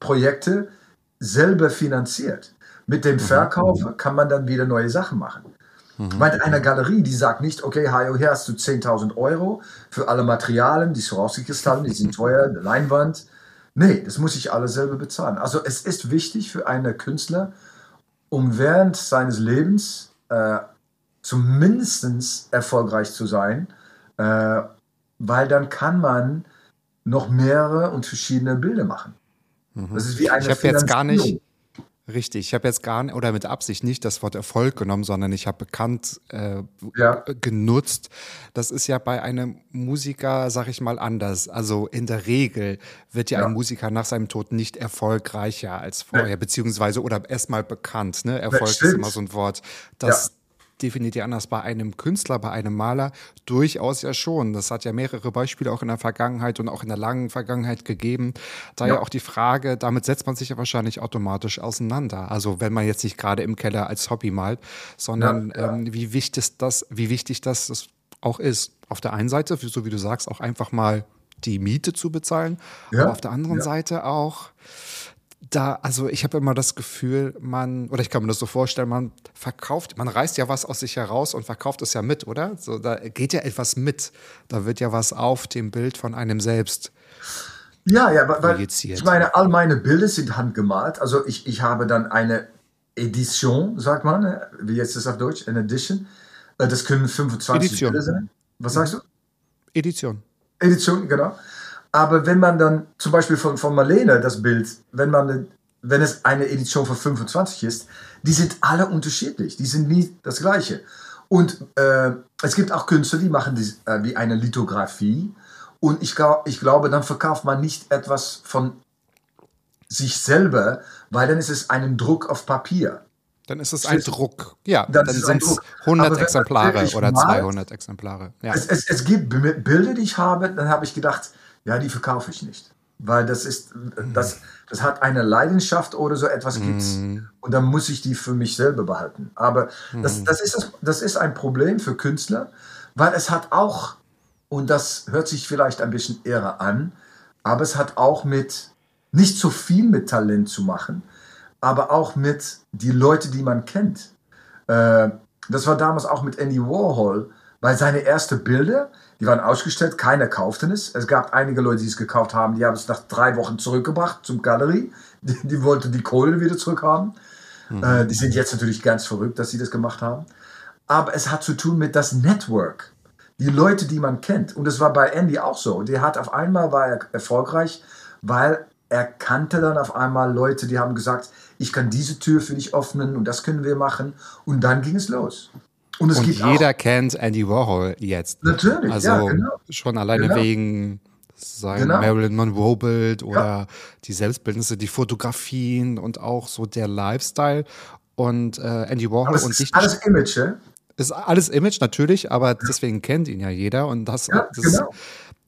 Projekte selber finanziert. Mit dem Verkauf kann man dann wieder neue Sachen machen. Bei einer Galerie, die sagt nicht, okay, Hajo, hier hast du 10.000 Euro für alle Materialien, die Swarovski-Kristallen, die sind teuer, die Leinwand. Nee, das muss ich alles selber bezahlen. Also es ist wichtig für einen Künstler, um während seines Lebens äh, zumindest erfolgreich zu sein, äh, weil dann kann man noch mehrere und verschiedene Bilder machen. Das ist wie eine Ich habe jetzt gar nicht. Richtig, ich habe jetzt gar nicht, oder mit Absicht nicht das Wort Erfolg genommen, sondern ich habe bekannt äh, Ja. genutzt. Das ist ja bei einem Musiker, sag ich mal, anders. Also in der Regel wird ja, Ja. ein Musiker nach seinem Tod nicht erfolgreicher als vorher, beziehungsweise oder erstmal bekannt. Ne? Erfolg ist immer so ein Wort. Das definiert ja anders bei einem Künstler, bei einem Maler durchaus ja schon. Das hat ja mehrere Beispiele auch in der Vergangenheit und auch in der langen Vergangenheit gegeben. Daher Ja. auch die Frage, damit setzt man sich ja wahrscheinlich automatisch auseinander. Also wenn man jetzt nicht gerade im Keller als Hobby malt, sondern Ja, ja. Ähm, wie wichtig das, wie wichtig das, das auch ist. Auf der einen Seite, so wie du sagst, auch einfach mal die Miete zu bezahlen, Ja, aber auf der anderen. Seite auch da, also ich habe immer das Gefühl, man, oder ich kann mir das so vorstellen, man verkauft, man reißt ja was aus sich heraus und verkauft es ja mit, oder? So, da geht ja etwas mit. Da wird ja was auf dem Bild von einem selbst. Ja, ja, weil, ich meine, all meine Bilder sind handgemalt. Also ich, ich habe dann eine Edition, sagt man, äh, wie jetzt ist das auf Deutsch, eine Edition. Äh, Das können 25 Edition. Bilder sein. Was sagst du? Edition. Edition, genau. Aber wenn man dann zum Beispiel von, von Marlene das Bild, wenn man wenn es eine Edition von 25 ist, die sind alle unterschiedlich. Die sind nie das gleiche. Und äh, es gibt auch Künstler, die machen dies, äh, wie eine Lithografie. Und ich, ich glaube, dann verkauft man nicht etwas von sich selber, weil dann ist es einen Ein auf Papier. Dann ist es ein Druck. Ja, Dann dann, sind es Druck. 100 Aber wenn man Exemplare oder malt, 200 Exemplare. Ja. Es, es, es gibt Bilder, die ich habe, dann habe ich gedacht, ja, die verkaufe ich nicht. Weil das ist, das, das hat eine Leidenschaft oder so etwas gibt's. Und dann muss ich die für mich selber behalten. Aber das, das, ist, das, das ist ein Problem für Künstler, weil es hat auch, und das hört sich vielleicht ein bisschen irre an, aber es hat auch mit, nicht so viel mit Talent zu machen, aber auch mit die Leute, die man kennt. Äh, das war damals auch mit Andy Warhol, weil seine ersten Bilder, die waren ausgestellt, keiner kaufte es. Es gab einige Leute, die es gekauft haben, die haben es nach drei Wochen zurückgebracht zum Galerie. *laughs* Die, die wollten die Kohle wieder zurückhaben. Äh, die sind jetzt natürlich ganz verrückt, dass sie das gemacht haben. Aber es hat zu tun mit das Network. Die Leute, die man kennt. Und es war bei Andy auch so. Der hat auf einmal war er erfolgreich, weil er kannte dann auf einmal Leute, die haben gesagt, ich kann diese Tür für dich öffnen und das können wir machen. Und dann ging es los. Und Und jeder auch, kennt Andy Warhol jetzt. Natürlich, Also ja, genau. schon alleine Genau. wegen sein Genau. Marilyn Monroe Bild oder die Selbstbildnisse, die Fotografien und auch so der Lifestyle. Und äh, Andy Warhol und ist dich alles Image, ja? ist alles Image natürlich, aber deswegen kennt ihn ja jeder und das, Ja, das genau.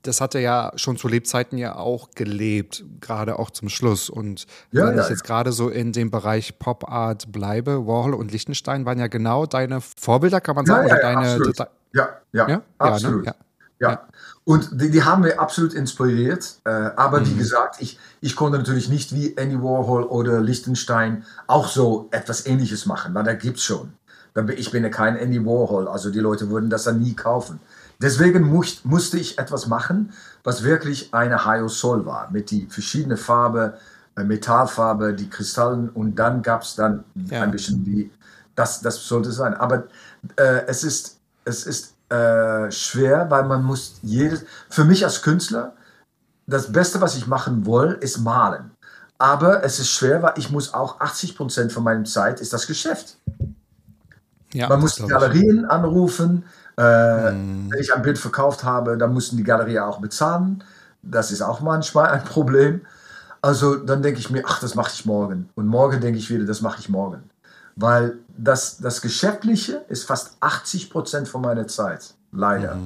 Das hat er ja schon zu Lebzeiten ja auch gelebt, gerade auch zum Schluss. Und Ja, wenn ja, ich jetzt gerade so in dem Bereich Pop Art bleibe, Warhol und Lichtenstein waren ja genau deine Vorbilder, kann man sagen, oder deine. absolut. de- ja, ja, Ja? Ja, ne? absolut. Ja. Ja. Ja. Und die, die haben mir absolut inspiriert. Äh, aber Mhm. wie gesagt, ich, ich konnte natürlich nicht wie Andy Warhol oder Liechtenstein auch so etwas ähnliches machen, weil da gibt's schon. Da bin- Ich bin ja kein Andy Warhol, also die Leute würden das dann nie kaufen. Deswegen much, musste ich etwas machen, was wirklich eine Hayo Sol war, mit die verschiedene Farbe, äh, Metallfarbe, die Kristallen und dann gab's dann Ja. ein bisschen wie, das, das sollte sein. Aber äh, es ist, es ist äh, schwer, weil man muss jedes, für mich als Künstler, das Beste, was ich machen will, ist malen. Aber es ist schwer, weil ich muss auch 80 Prozent von meiner Zeit ist das Geschäft. Ja, Man muss die. Galerien anrufen. Äh, Wenn ich ein Bild verkauft habe, dann müssen die Galerien auch bezahlen. Das ist auch manchmal ein Problem. Also dann denke ich mir, ach, das mache ich morgen. Und morgen denke ich wieder, das mache ich morgen. Weil das, das Geschäftliche ist fast 80 Prozent von meiner Zeit. Leider.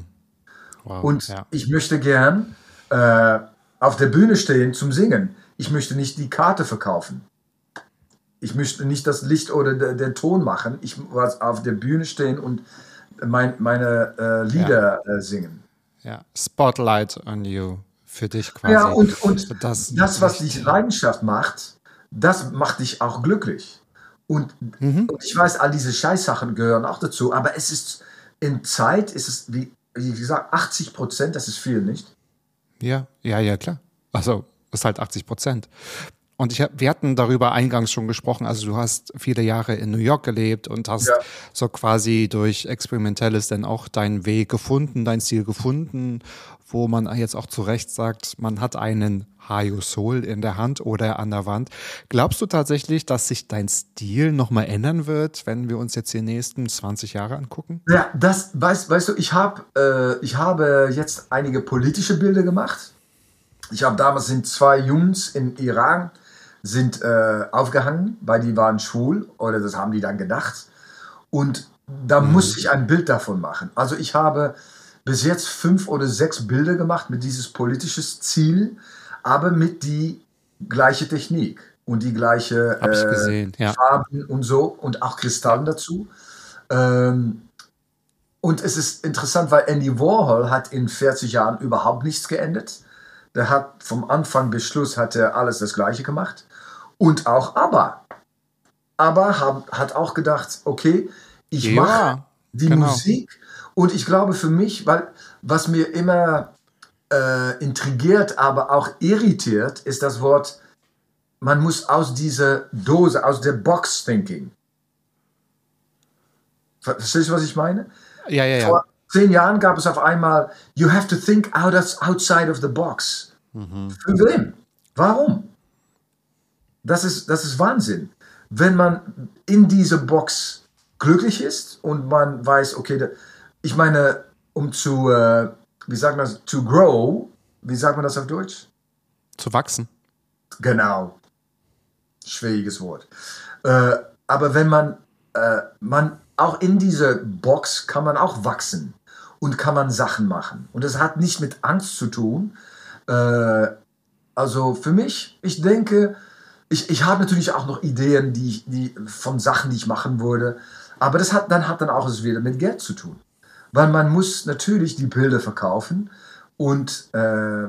Wow, Und ja. ich möchte gern äh, auf der Bühne stehen zum Singen. Ich möchte nicht die Karte verkaufen. Ich möchte nicht das Licht oder de- den Ton machen. Ich muss auf der Bühne stehen und mein, meine äh, Lieder äh, singen. ja. Spotlight on you für dich quasi. Ja, und, und das, das, was dich Leidenschaft macht, das macht dich auch glücklich. Und, Mhm. und ich weiß, all diese Scheißsachen gehören auch dazu, aber es ist in Zeit, ist es, wie, wie gesagt, 80 Prozent, das ist viel, nicht? Ja, ja, ja, klar. Also, ist halt 80 Prozent. Und ich hab, wir hatten darüber eingangs schon gesprochen. Also, du hast viele Jahre in New York gelebt und hast Ja. so quasi durch Experimentelles dann auch deinen Weg gefunden, dein Stil gefunden, wo man jetzt auch zu Recht sagt, man hat einen Hayo Soul in der Hand oder an der Wand. Glaubst du tatsächlich, dass sich dein Stil nochmal ändern wird, wenn wir uns jetzt die nächsten 20 Jahre angucken? Ja, das, weißt, weißt du, ich, hab, äh, ich habe jetzt einige politische Bilder gemacht. Ich habe damals sind zwei Jungs in Iran sind äh, aufgehangen, weil die waren schwul oder das haben die dann gedacht. Und da musste ich ein Bild davon machen. Also ich habe bis jetzt fünf oder sechs Bilder gemacht mit dieses politisches Ziel, aber mit die gleiche Technik und die gleiche äh, gesehen, ja. Farben und so und auch Kristallen dazu. Ähm, und es ist interessant, weil Andy Warhol hat in 40 Jahren überhaupt nichts geändert. Der hat vom Anfang bis Schluss hat er alles das Gleiche gemacht. Und auch ABBA. ABBA hat, hat auch gedacht, okay, ich Ja, mache die genau. Musik. Und ich glaube für mich, weil was mir immer äh, intrigiert, aber auch irritiert, ist das Wort, man muss aus dieser Dose, aus der Box thinking. Ver- Verstehst du, was ich meine? Ja, ja, ja. Vor zehn Jahren gab es auf einmal, you have to think out of, outside of the box. Für wen? Warum? Das ist, das ist Wahnsinn. Wenn man in dieser Box glücklich ist und man weiß, okay, da, ich meine, um zu, äh, wie sagt man das, to grow, wie sagt man das auf Deutsch? Zu wachsen. Genau. Schwieriges Wort. Äh, aber wenn man, äh, man, auch in dieser Box kann man auch wachsen und kann man Sachen machen. Und das hat nicht mit Angst zu tun. Äh, also für mich, ich denke, ich, ich habe natürlich auch noch Ideen, die, ich- die von Sachen, die ich machen würde. Aber das hat dann hat dann auch es wieder mit Geld zu tun. Weil man muss natürlich die Bilder verkaufen und äh,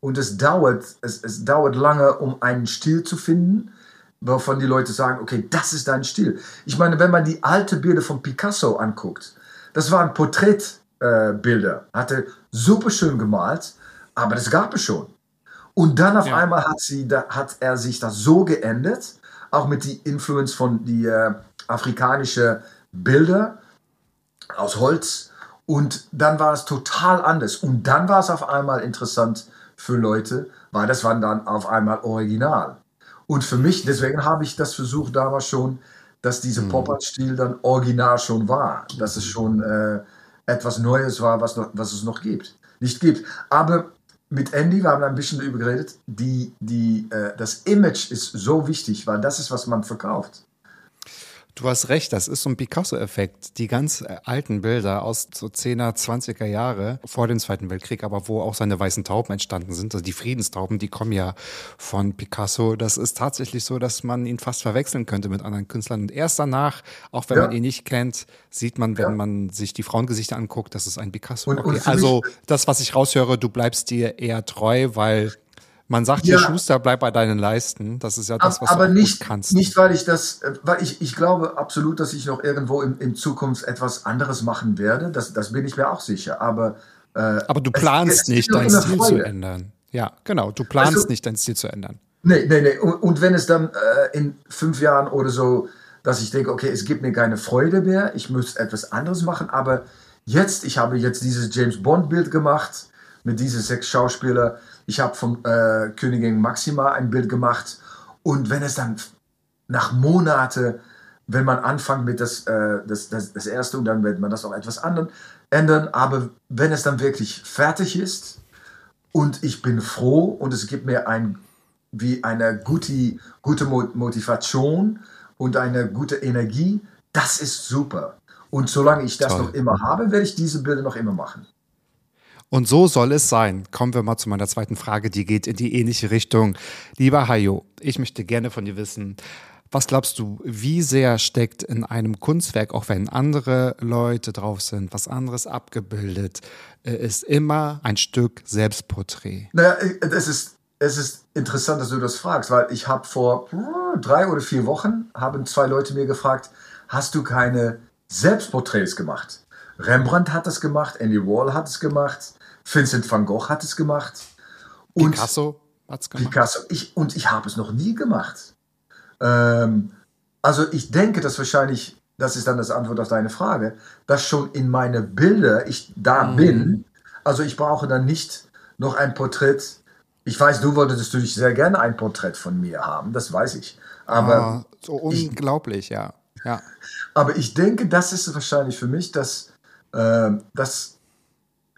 und es dauert, es, es dauert lange, um einen Stil zu finden, wovon die Leute sagen, okay, das ist dein Stil. Ich meine, wenn man die alte Bilder von Picasso anguckt, das waren Porträtbilder, äh, Bilder. hat er super schön gemalt, aber das gab es schon. Und dann auf Ja. einmal hat, sie, da, hat er sich das so geändert, auch mit die Influence von die äh, afrikanische Bilder aus Holz. Und dann war es total anders. Und dann war es auf einmal interessant für Leute, weil das war dann auf einmal original. Und für mich, deswegen habe ich das versucht damals schon, dass dieser Pop-Art-Stil dann original schon war. Dass es schon äh, etwas Neues war, was, noch, was es noch gibt. Nicht gibt. Aber mit Andy, wir haben ein bisschen darüber geredet, die, die, äh, das Image ist so wichtig, weil das ist, was man verkauft. Du hast recht, das ist so ein Picasso-Effekt. Die ganz äh, alten Bilder aus so 10er, 20er Jahre vor dem Zweiten Weltkrieg, aber wo auch seine weißen Tauben entstanden sind, also die Friedenstauben, die kommen ja von Picasso. Das ist tatsächlich so, dass man ihn fast verwechseln könnte mit anderen Künstlern. Und erst danach, auch wenn Ja. man ihn nicht kennt, sieht man, wenn Ja. man sich die Frauengesichter anguckt, das ist ein Picasso. Und- und okay, für also das, was ich raushöre, du bleibst dir eher treu, weil man sagt Ja. dir, Schuster, bleib bei deinen Leisten. Das ist ja das, was aber du nicht, kannst. nicht, weil ich das, äh, weil ich, ich glaube absolut, dass ich noch irgendwo in, in Zukunft etwas anderes machen werde. Das, das bin ich mir auch sicher. Aber, äh, Aber du planst es nicht, immer Stil zu ändern. Ja, genau. Du planst Also- nicht, deinen Stil zu ändern. Nee, nee, nee. Und, und wenn es dann äh, in fünf Jahren oder so, dass ich denke, okay, es gibt mir keine Freude mehr, ich muss etwas anderes machen, aber jetzt, ich habe jetzt dieses James Bond Bild gemacht mit diesen sechs Schauspielern. Ich habe von äh, Königin Maxima ein Bild gemacht und wenn es dann nach Monaten, wenn man anfängt mit das, äh, das, das, das erste und dann wird man das auch etwas anderen ändern, aber wenn es dann wirklich fertig ist, und ich bin froh und es gibt mir ein, wie eine gute, gute Mo- Motivation und eine gute Energie. Das ist super. Und solange ich das Toll. noch immer habe, werde ich diese Bilder noch immer machen. Und so soll es sein. Kommen wir mal zu meiner zweiten Frage, die geht in die ähnliche Richtung. Lieber Hayo, ich möchte gerne von dir wissen, was glaubst du, wie sehr steckt in einem Kunstwerk, auch wenn andere Leute drauf sind, was anderes abgebildet, äh, ist immer ein Stück Selbstporträt. Naja, es ist, es ist interessant, dass du das fragst, weil ich habe vor drei oder vier Wochen, haben zwei Leute mir gefragt, hast du keine Selbstporträts gemacht? Rembrandt hat das gemacht, Andy Wall hat es gemacht, Vincent van Gogh hat es gemacht. Und Picasso hat's gemacht. Picasso. Ich, und ich habe es noch nie gemacht. Ähm, also ich denke, dass wahrscheinlich, das ist dann das Antwort auf deine Frage, dass schon in meine Bilder ich da bin. Also ich brauche dann nicht noch ein Porträt. Ich weiß, du wolltest natürlich sehr gerne ein Porträt von mir haben, das weiß ich. Aber, Ah, so unglaublich, ja. Ja. aber ich denke, das ist wahrscheinlich für mich, dass, ähm, dass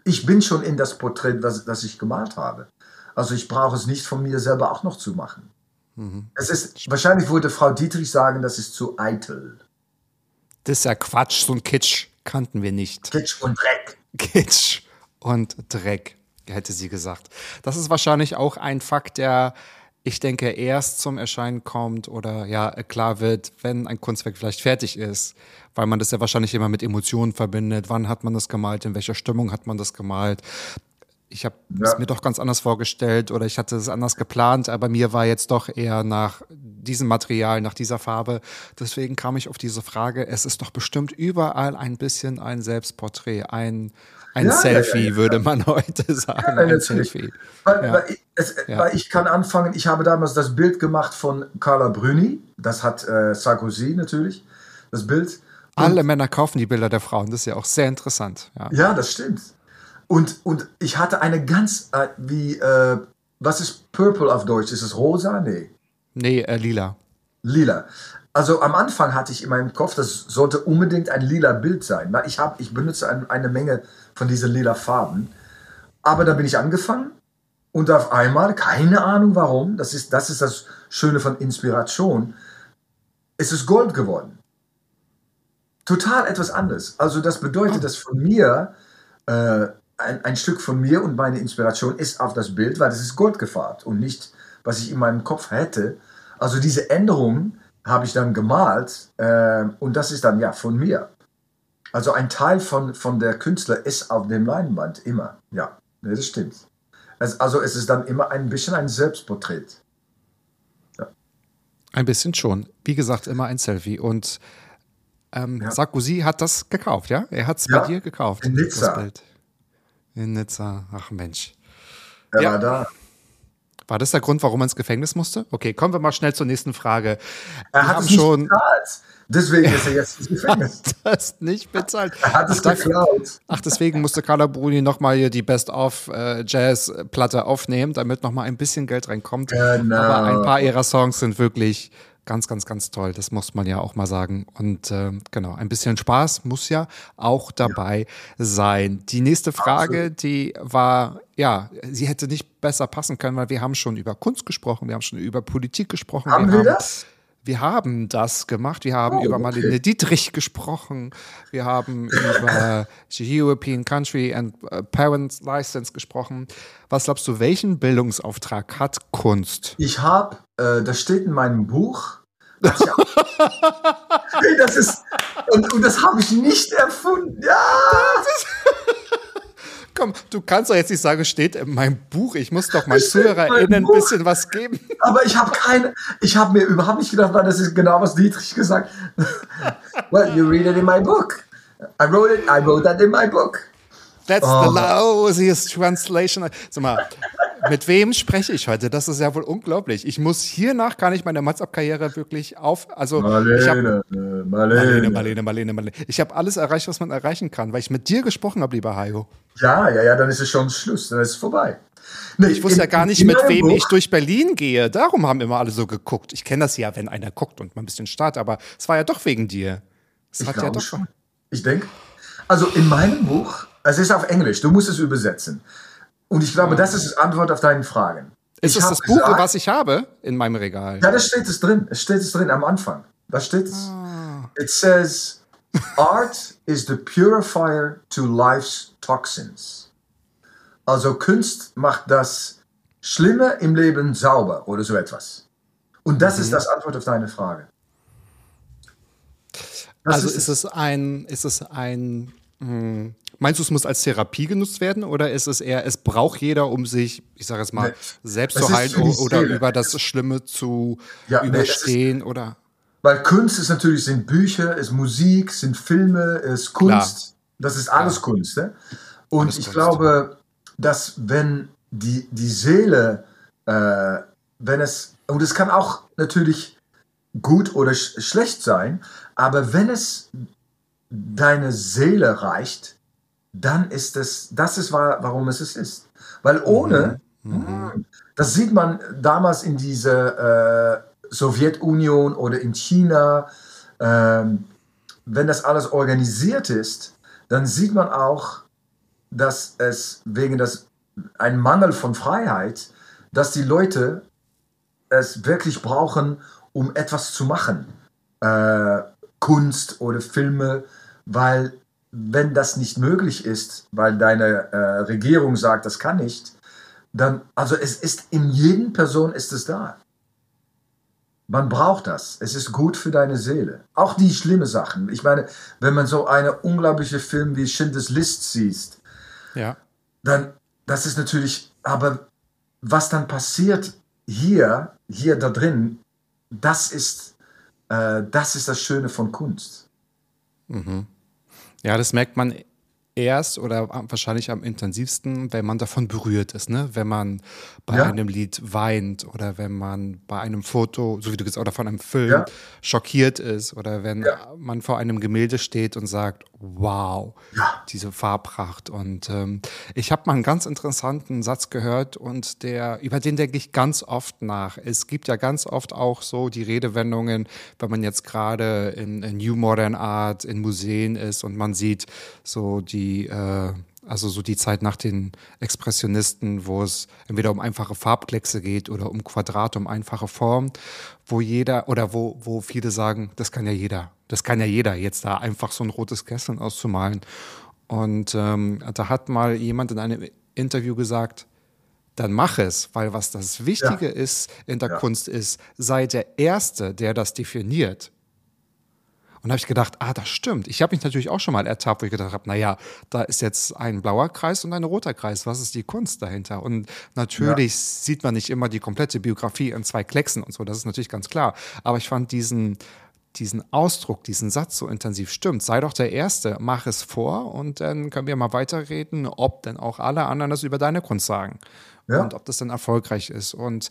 ich bin schon in das Porträt, das, das ich gemalt habe. Also ich brauche es nicht von mir selber auch noch zu machen. Es ist, wahrscheinlich würde Frau Dietrich sagen, das ist zu eitel. Das ist ja Quatsch, so ein Kitsch kannten wir nicht. Kitsch und Dreck. Kitsch und Dreck, hätte sie gesagt. Das ist wahrscheinlich auch ein Fakt, der, ich denke, erst zum Erscheinen kommt oder ja, klar wird, wenn ein Kunstwerk vielleicht fertig ist, weil man das ja wahrscheinlich immer mit Emotionen verbindet. Wann hat man das gemalt? In welcher Stimmung hat man das gemalt? Ich habe es Ja. mir doch ganz anders vorgestellt oder ich hatte es anders geplant, aber mir war jetzt doch eher nach diesem Material, nach dieser Farbe. Deswegen kam ich auf diese Frage. Es ist doch bestimmt überall ein bisschen ein Selbstporträt, ein, ein Ja, Selfie, ja, würde man heute sagen. Ein. Selfie. Weil, weil, ich, es, weil ich kann anfangen, ich habe damals das Bild gemacht von Carla Bruni, das hat äh, Sarkozy natürlich, das Bild. Alle Männer kaufen die Bilder der Frauen. Das ist ja auch sehr interessant. Ja. Das stimmt. Und, und ich hatte eine ganz, äh, wie, äh, was ist Purple auf Deutsch? Ist es rosa? Nee. Nee, äh, lila. Lila. Also am Anfang hatte ich in meinem Kopf, das sollte unbedingt ein lila Bild sein. Ich, hab, ich benutze ein, eine Menge von diesen lila Farben. Aber da bin ich angefangen und auf einmal, keine Ahnung warum, das ist das, ist das Schöne von Inspiration, es ist Gold geworden. Total etwas anderes. Also das bedeutet, dass von mir, äh, ein, ein Stück von mir und meine Inspiration ist auf das Bild, weil es ist Gold gefarbt und nicht, was ich in meinem Kopf hätte. Also diese Änderung habe ich dann gemalt äh, und das ist dann ja von mir. Also ein Teil von, von der Künstler ist auf dem Leinwand immer. Ja, das stimmt. Es, also es ist dann immer ein bisschen ein Selbstporträt. Ein bisschen schon. Wie gesagt, immer ein Selfie. Und ähm, Ja. Sarkozy hat das gekauft, ja? Er hat es Ja, bei dir gekauft. in Nizza. In Nizza. Ach Mensch. Er Ja. war da. War das der Grund, warum er ins Gefängnis musste? Okay, kommen wir mal schnell zur nächsten Frage. Er Wir hat es nicht schon bezahlt. Deswegen ist er jetzt ins *laughs* Gefängnis. das nicht bezahlt. Er hat es geklaut. Ach, deswegen musste Carla Bruni nochmal hier die Best-of-Jazz-Platte aufnehmen, damit nochmal ein bisschen Geld reinkommt. Genau. Aber ein paar ihrer Songs sind wirklich ganz, ganz, ganz toll. Das muss man ja auch mal sagen. Und ähm, genau, ein bisschen Spaß muss ja auch dabei sein. Die nächste Frage, die war, ja, sie hätte nicht besser passen können, weil wir haben schon über Kunst gesprochen, wir haben schon über Politik gesprochen. Haben wir wir das? Wir haben das gemacht. Wir haben Oh, über okay. Marlene Dietrich gesprochen. Wir haben über *laughs* the European Country and äh, Parents License gesprochen. Was glaubst du, welchen Bildungsauftrag hat Kunst? Ich habe, äh, das steht in meinem Buch. Das, ja, *laughs* *laughs* das ist, und, und das habe ich nicht erfunden. Ja, Komm, du kannst doch jetzt nicht sagen, steht in meinem Buch. Ich muss doch meinen ZuhörerInnen ein bisschen was geben. aber ich habe keine, ich habe mir überhaupt nicht gedacht, weil das ist genau was Dietrich gesagt. well, you read it in my book. I wrote it, I wrote that in my book. That's Oh. the lousiest translation. Sag mal, mit wem spreche ich heute? Das ist ja wohl unglaublich. Ich muss hiernach gar nicht meine Matz-Up-Karriere wirklich auf. Also, ich habe Marlene, Marlene, Marlene. Marlene, Marlene, Marlene. Ich habe alles erreicht, was man erreichen kann, weil ich mit dir gesprochen habe, lieber Hajo. Ja, ja, ja, dann ist es schon Schluss, dann ist es vorbei. Nee, Ich wusste in- ja gar nicht, mit wem Buch- ich durch Berlin gehe. Darum haben immer alle so geguckt. Ich kenne das ja, wenn einer guckt und mal ein bisschen starrt, aber es war ja doch wegen dir. Es Ich hat ja glaube doch schon. Ich denke. Also in meinem Buch, es ist auf Englisch, du musst es übersetzen. Und ich glaube, das ist die Antwort auf deine Fragen. Ist ich es das Buch, gesagt- was ich habe in meinem Regal? Ja, da steht es drin. Es steht es drin am Anfang. Da steht es. Ah. It says, Art is the purifier to life's toxins. Also Kunst macht das Schlimme im Leben sauber oder so etwas. Und das Mhm. ist das Antwort auf deine Frage. Das Also ist es ein, ist es ein, hm, meinst du, es muss als Therapie genutzt werden oder ist es eher, es braucht jeder, um sich, ich sage jetzt mal, Nee, selbst zu o- oder Seele. über das Schlimme zu Ja, nee, das ist- überstehen oder? Weil Kunst ist natürlich, sind Bücher, ist Musik, sind Filme, ist Kunst. Klar. Das ist alles Kunst. Ne? Und Alles ich Kunst. glaube, dass wenn die, die Seele, äh, wenn es, und es kann auch natürlich gut oder sch schlecht sein, aber wenn es deine Seele reicht, dann ist es, das ist, wa- warum es es ist. Weil ohne, Mhm. das sieht man damals in dieser äh, Sowjetunion oder in China, ähm, wenn das alles organisiert ist, dann sieht man auch, dass es wegen des ein Mangel von Freiheit, dass die Leute es wirklich brauchen, um etwas zu machen, äh, Kunst oder Filme, weil wenn das nicht möglich ist, weil deine äh, Regierung sagt, das kann nicht, dann, also es ist in jedem Person ist es da. Man braucht das. Es ist gut für deine Seele. Auch die schlimme Sachen. Ich meine, wenn man so eine unglaubliche Film wie Schindlers List sieht, Ja. dann, das ist natürlich, aber was dann passiert hier, hier da drin, das ist, äh, das ist das Schöne von Kunst. Ja, das merkt man erst oder wahrscheinlich am intensivsten, wenn man davon berührt ist, ne? Wenn man bei Ja. einem Lied weint oder wenn man bei einem Foto, so wie du gesagt hast, oder von einem Film Ja. schockiert ist oder wenn Ja. man vor einem Gemälde steht und sagt, wow, diese Farbpracht. Und ähm, ich habe mal einen ganz interessanten Satz gehört und der, über den denke ich ganz oft nach. Es gibt ja ganz oft auch so die Redewendungen, wenn man jetzt gerade in, in New Modern Art in Museen ist und man sieht so die äh, also so die Zeit nach den Expressionisten, wo es entweder um einfache Farbkleckse geht oder um Quadrate, um einfache Formen, wo jeder oder wo, wo viele sagen, das kann ja jeder. Das kann ja jeder, jetzt da einfach so ein rotes Kästchen auszumalen. Und ähm, da hat mal jemand in einem Interview gesagt, dann mach es, weil was das Wichtige Ja. ist in der Ja. Kunst ist, sei der Erste, der das definiert. Und da habe ich gedacht, ah, das stimmt. Ich habe mich natürlich auch schon mal ertappt, wo ich gedacht habe, naja, da ist jetzt ein blauer Kreis und ein roter Kreis. Was ist die Kunst dahinter? Und natürlich sieht man nicht immer die komplette Biografie in zwei Klecksen und so, das ist natürlich ganz klar. Aber ich fand diesen, diesen Ausdruck, diesen Satz so intensiv stimmt. Sei doch der Erste, mach es vor und dann können wir mal weiterreden, ob denn auch alle anderen das über deine Kunst sagen. Ja. Und ob das dann erfolgreich ist. Und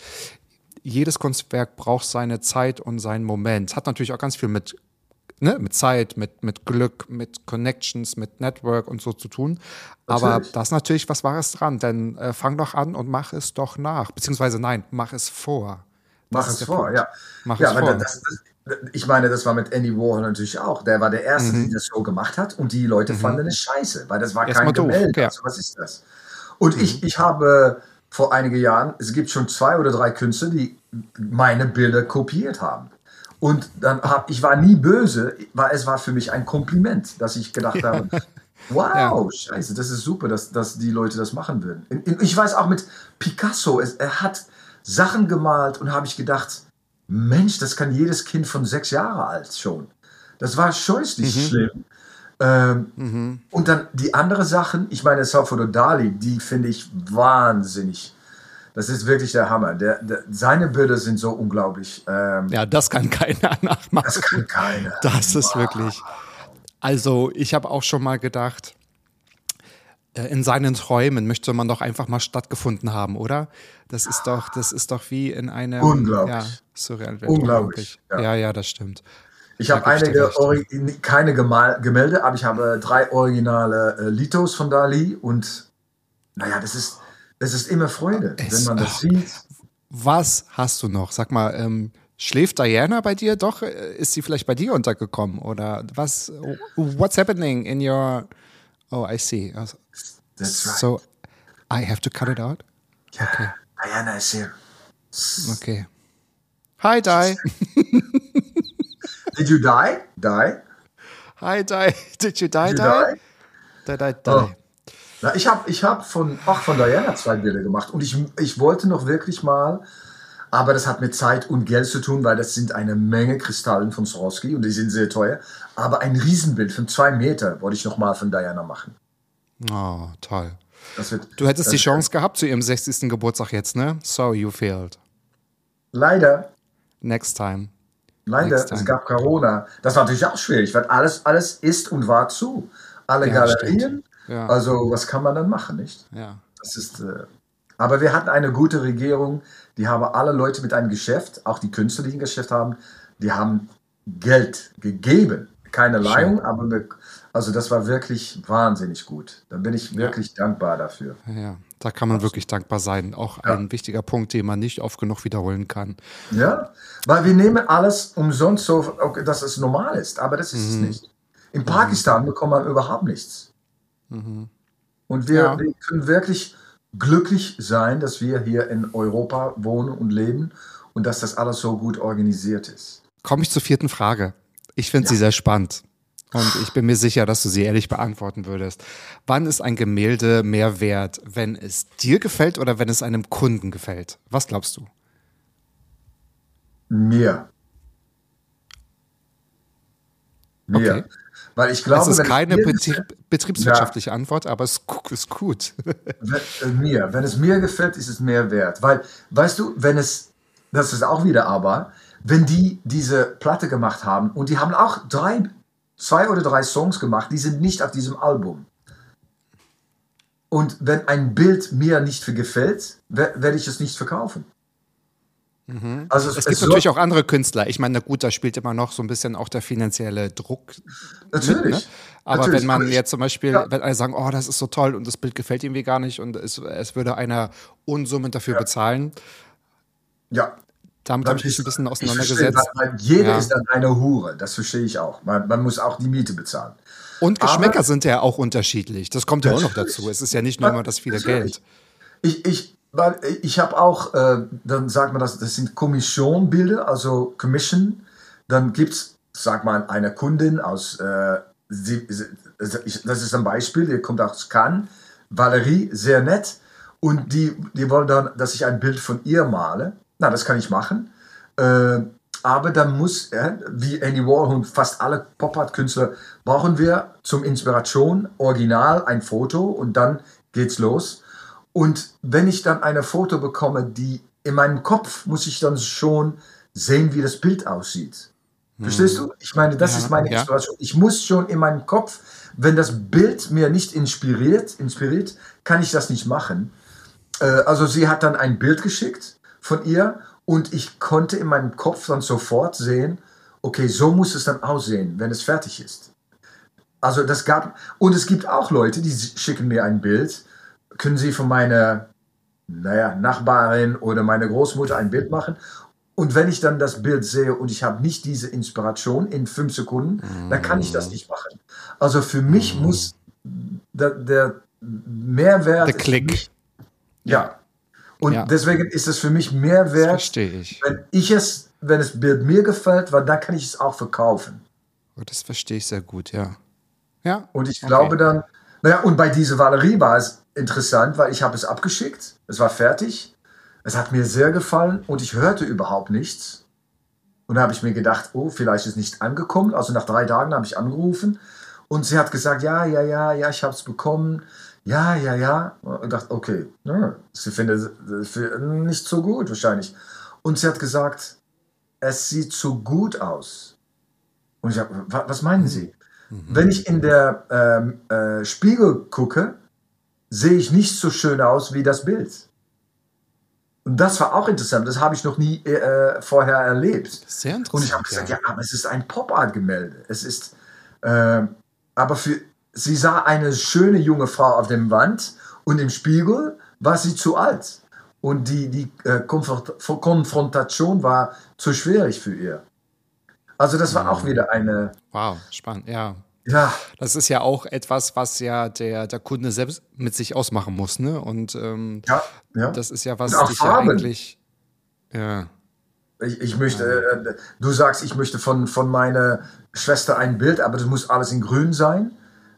jedes Kunstwerk braucht seine Zeit und seinen Moment. Hat natürlich auch ganz viel mit, ne, mit Zeit, mit, mit Glück, mit Connections, mit Network und so zu tun. Aber Natürlich. da ist natürlich was Wahres dran, denn äh, fang doch an und mach es doch nach. Beziehungsweise nein, mach es vor. Das Mach es vor, Punkt. ja. Mach ja, es aber vor. Das, das, ich meine, das war mit Andy Warhol natürlich auch. Der war der Erste, der das so gemacht hat und die Leute fanden es scheiße, weil das war Erst kein Gemälde. ja. Also, was ist das? Und ich, ich habe vor einigen Jahren, es gibt schon zwei oder drei Künstler, die meine Bilder kopiert haben. Und dann hab, ich war nie böse, weil es war für mich ein Kompliment, dass ich gedacht habe, *laughs* wow, scheiße, das ist super, dass, dass die Leute das machen würden. Ich weiß auch mit Picasso, es, er hat Sachen gemalt und habe ich gedacht, Mensch, das kann jedes Kind von sechs Jahre alt schon. Das war scheußlich schlimm. Ähm, Und dann die andere Sachen, ich meine, Salvador Dali, die finde ich wahnsinnig. Das ist wirklich der Hammer. Der, der, seine Bilder sind so unglaublich. Ähm, Ja, das kann keiner *laughs* nachmachen. Das kann keiner. Das ist wirklich. Also, ich habe auch schon mal gedacht, äh, in seinen Träumen möchte man doch einfach mal stattgefunden haben, oder? Das ist doch, das ist doch wie in einem Unglaublich. Ja, surreal Unglaublich, Ja. ja. ja, das stimmt. Ich habe einige, keine Gemal Gemälde, aber ich habe drei originale äh, Litos von Dali und naja, das ist, das ist immer Freude, Es- wenn man das sieht. Was hast du noch? Sag mal, ähm, schläft Diana bei dir? Doch, äh, ist sie vielleicht bei dir untergekommen? Oder was? What's happening in your. Oh, I see. Also, That's right. So, I have to cut it out? yeah. Diana is here. Okay. Hi, Di. Did you die? Die? Hi, Di. *laughs* Did you die, Did Di? you die? Die, die, die. Oh. Na, ich habe ich hab von, ach, von Diana zwei Bilder gemacht und ich, ich wollte noch wirklich mal, aber das hat mit Zeit und Geld zu tun, weil das sind eine Menge Kristallen von Swarovski und die sind sehr teuer. Aber ein Riesenbild von zwei Meter wollte ich noch mal von Diana machen. Oh, toll. Wird, Du hättest die Chance gehabt zu ihrem 60. Geburtstag jetzt, ne? So, you failed. Leider, Next time. leider, Next time. es gab Corona. Das war natürlich auch schwierig, weil alles, alles ist und war zu. Alle Ja, Galerien. stimmt. Ja. Also, was kann man dann machen, nicht? Ja. Das ist, äh, aber wir hatten eine gute Regierung, die haben alle Leute mit einem Geschäft, auch die Künstler, die ein Geschäft haben, die haben Geld gegeben. Keine Leihung, aber wir, also das war wirklich wahnsinnig gut. Da bin ich wirklich dankbar dafür. Ja, da kann man wirklich dankbar sein. Auch ein wichtiger Punkt, den man nicht oft genug wiederholen kann. Ja, weil wir nehmen alles umsonst so, dass es normal ist, aber das ist es nicht. In Pakistan bekommt man überhaupt nichts. Und wir, Ja. wir können wirklich glücklich sein, dass wir hier in Europa wohnen und leben und dass das alles so gut organisiert ist. Komme ich zur vierten Frage. Ich finde sie sehr spannend. Und ich bin mir sicher, dass du sie ehrlich beantworten würdest. Wann ist ein Gemälde mehr wert, wenn es dir gefällt oder wenn es einem Kunden gefällt? Was glaubst du? Mir. Mir. Okay. Weil ich glaube, Das ist es keine mir betrie betriebswirtschaftliche Antwort, aber es ist gut. *laughs* Wenn, äh, mir, wenn es mir gefällt, ist es mehr wert. Weil, weißt du, wenn es, das ist auch wieder aber, wenn die diese Platte gemacht haben und die haben auch drei, zwei oder drei Songs gemacht, die sind nicht auf diesem Album. Und wenn ein Bild mir nicht gefällt, wer- werde ich es nicht verkaufen. Also Mhm. Es gibt soll- natürlich auch andere Künstler. Ich meine, na gut, da spielt immer noch so ein bisschen auch der finanzielle Druck. Natürlich. Mit, ne? Aber Natürlich. wenn man Aber ich- jetzt zum Beispiel, Ja. wenn alle sagen, oh, das ist so toll und das Bild gefällt irgendwie gar nicht und es, es würde einer Unsummen dafür bezahlen, Ja. damit habe ich mich ein bisschen verstehe, auseinandergesetzt. weil jeder Ja. ist dann eine Hure, das verstehe ich auch. Man, man muss auch die Miete bezahlen. Und Geschmäcker Aber- sind ja auch unterschiedlich. Das kommt ja auch noch Natürlich. dazu. Es ist ja nicht nur immer das viele Natürlich. Geld. Ich, ich, weil ich habe auch, äh, dann sagt man das, das sind Kommissionbilder, also Commission. Dann gibt es, sag mal, eine Kundin aus, äh, sie, ich- das ist ein Beispiel, die kommt aus Cannes, Valerie, sehr nett. Und die, die wollen dann, dass ich ein Bild von ihr male. Na, das kann ich machen. Äh, aber dann muss, äh, wie Andy Warhol und fast alle Pop-Art-Künstler, brauchen wir zum Inspiration original ein Foto und dann geht's los. Und wenn ich dann eine Foto bekomme, die in meinem Kopf muss ich dann schon sehen, wie das Bild aussieht. Verstehst du? Ich meine, das Ja, ist meine ja. Inspiration. Ich muss schon in meinem Kopf, wenn das Bild mir nicht inspiriert, inspiriert, kann ich das nicht machen. Äh, also sie hat dann ein Bild geschickt von ihr und ich konnte in meinem Kopf dann sofort sehen, okay, so muss es dann aussehen, wenn es fertig ist. Also das gab, und es gibt auch Leute, die schicken mir ein Bild, können sie von meiner, naja, Nachbarin oder meiner Großmutter ein Bild machen. Und wenn ich dann das Bild sehe und ich habe nicht diese Inspiration in fünf Sekunden, dann kann ich das nicht machen. Also für mich muss der, der Mehrwert. Der Klick. Ja. Und Ja. deswegen ist es für mich mehr Das wert, verstehe ich. wenn ich es wenn das Bild mir gefällt, weil dann kann ich es auch verkaufen. Oh, das verstehe ich sehr gut, ja. Ja. Und ich okay. glaube dann, naja, und bei dieser Valerie war es interessant, weil ich habe es abgeschickt, es war fertig, es hat mir sehr gefallen und ich hörte überhaupt nichts. Und da habe ich mir gedacht, oh, vielleicht ist es nicht angekommen. Also nach drei Tagen habe ich angerufen und sie hat gesagt, ja, ja, ja, ja, ich habe es bekommen. Ja, ja, ja. Und dachte, okay, ja, sie findet es nicht so gut wahrscheinlich. Und sie hat gesagt, es sieht so gut aus. Und ich habe, was meinen Sie? Mhm. Wenn ich in der ähm, äh, Spiegel gucke, sehe ich nicht so schön aus wie das Bild. Und das war auch interessant. Das habe ich noch nie äh, vorher erlebt. Sehr interessant. Und ich habe gesagt, ja. ja, aber es ist ein Pop-Art-Gemälde. Es ist, äh, aber für, sie sah eine schöne junge Frau auf dem Wand und im Spiegel war sie zu alt. Und die, die äh, Konfrontation war zu schwierig für ihr. Also das war auch wieder eine. Wow, spannend, ja. Ja. Das ist ja auch etwas, was ja der, der Kunde selbst mit sich ausmachen muss, ne? Und ähm, ja, ja. das ist ja was dich ja eigentlich. Ja. Ich, ich möchte, äh, du sagst, ich möchte von, von meiner Schwester ein Bild, aber das muss alles in grün sein.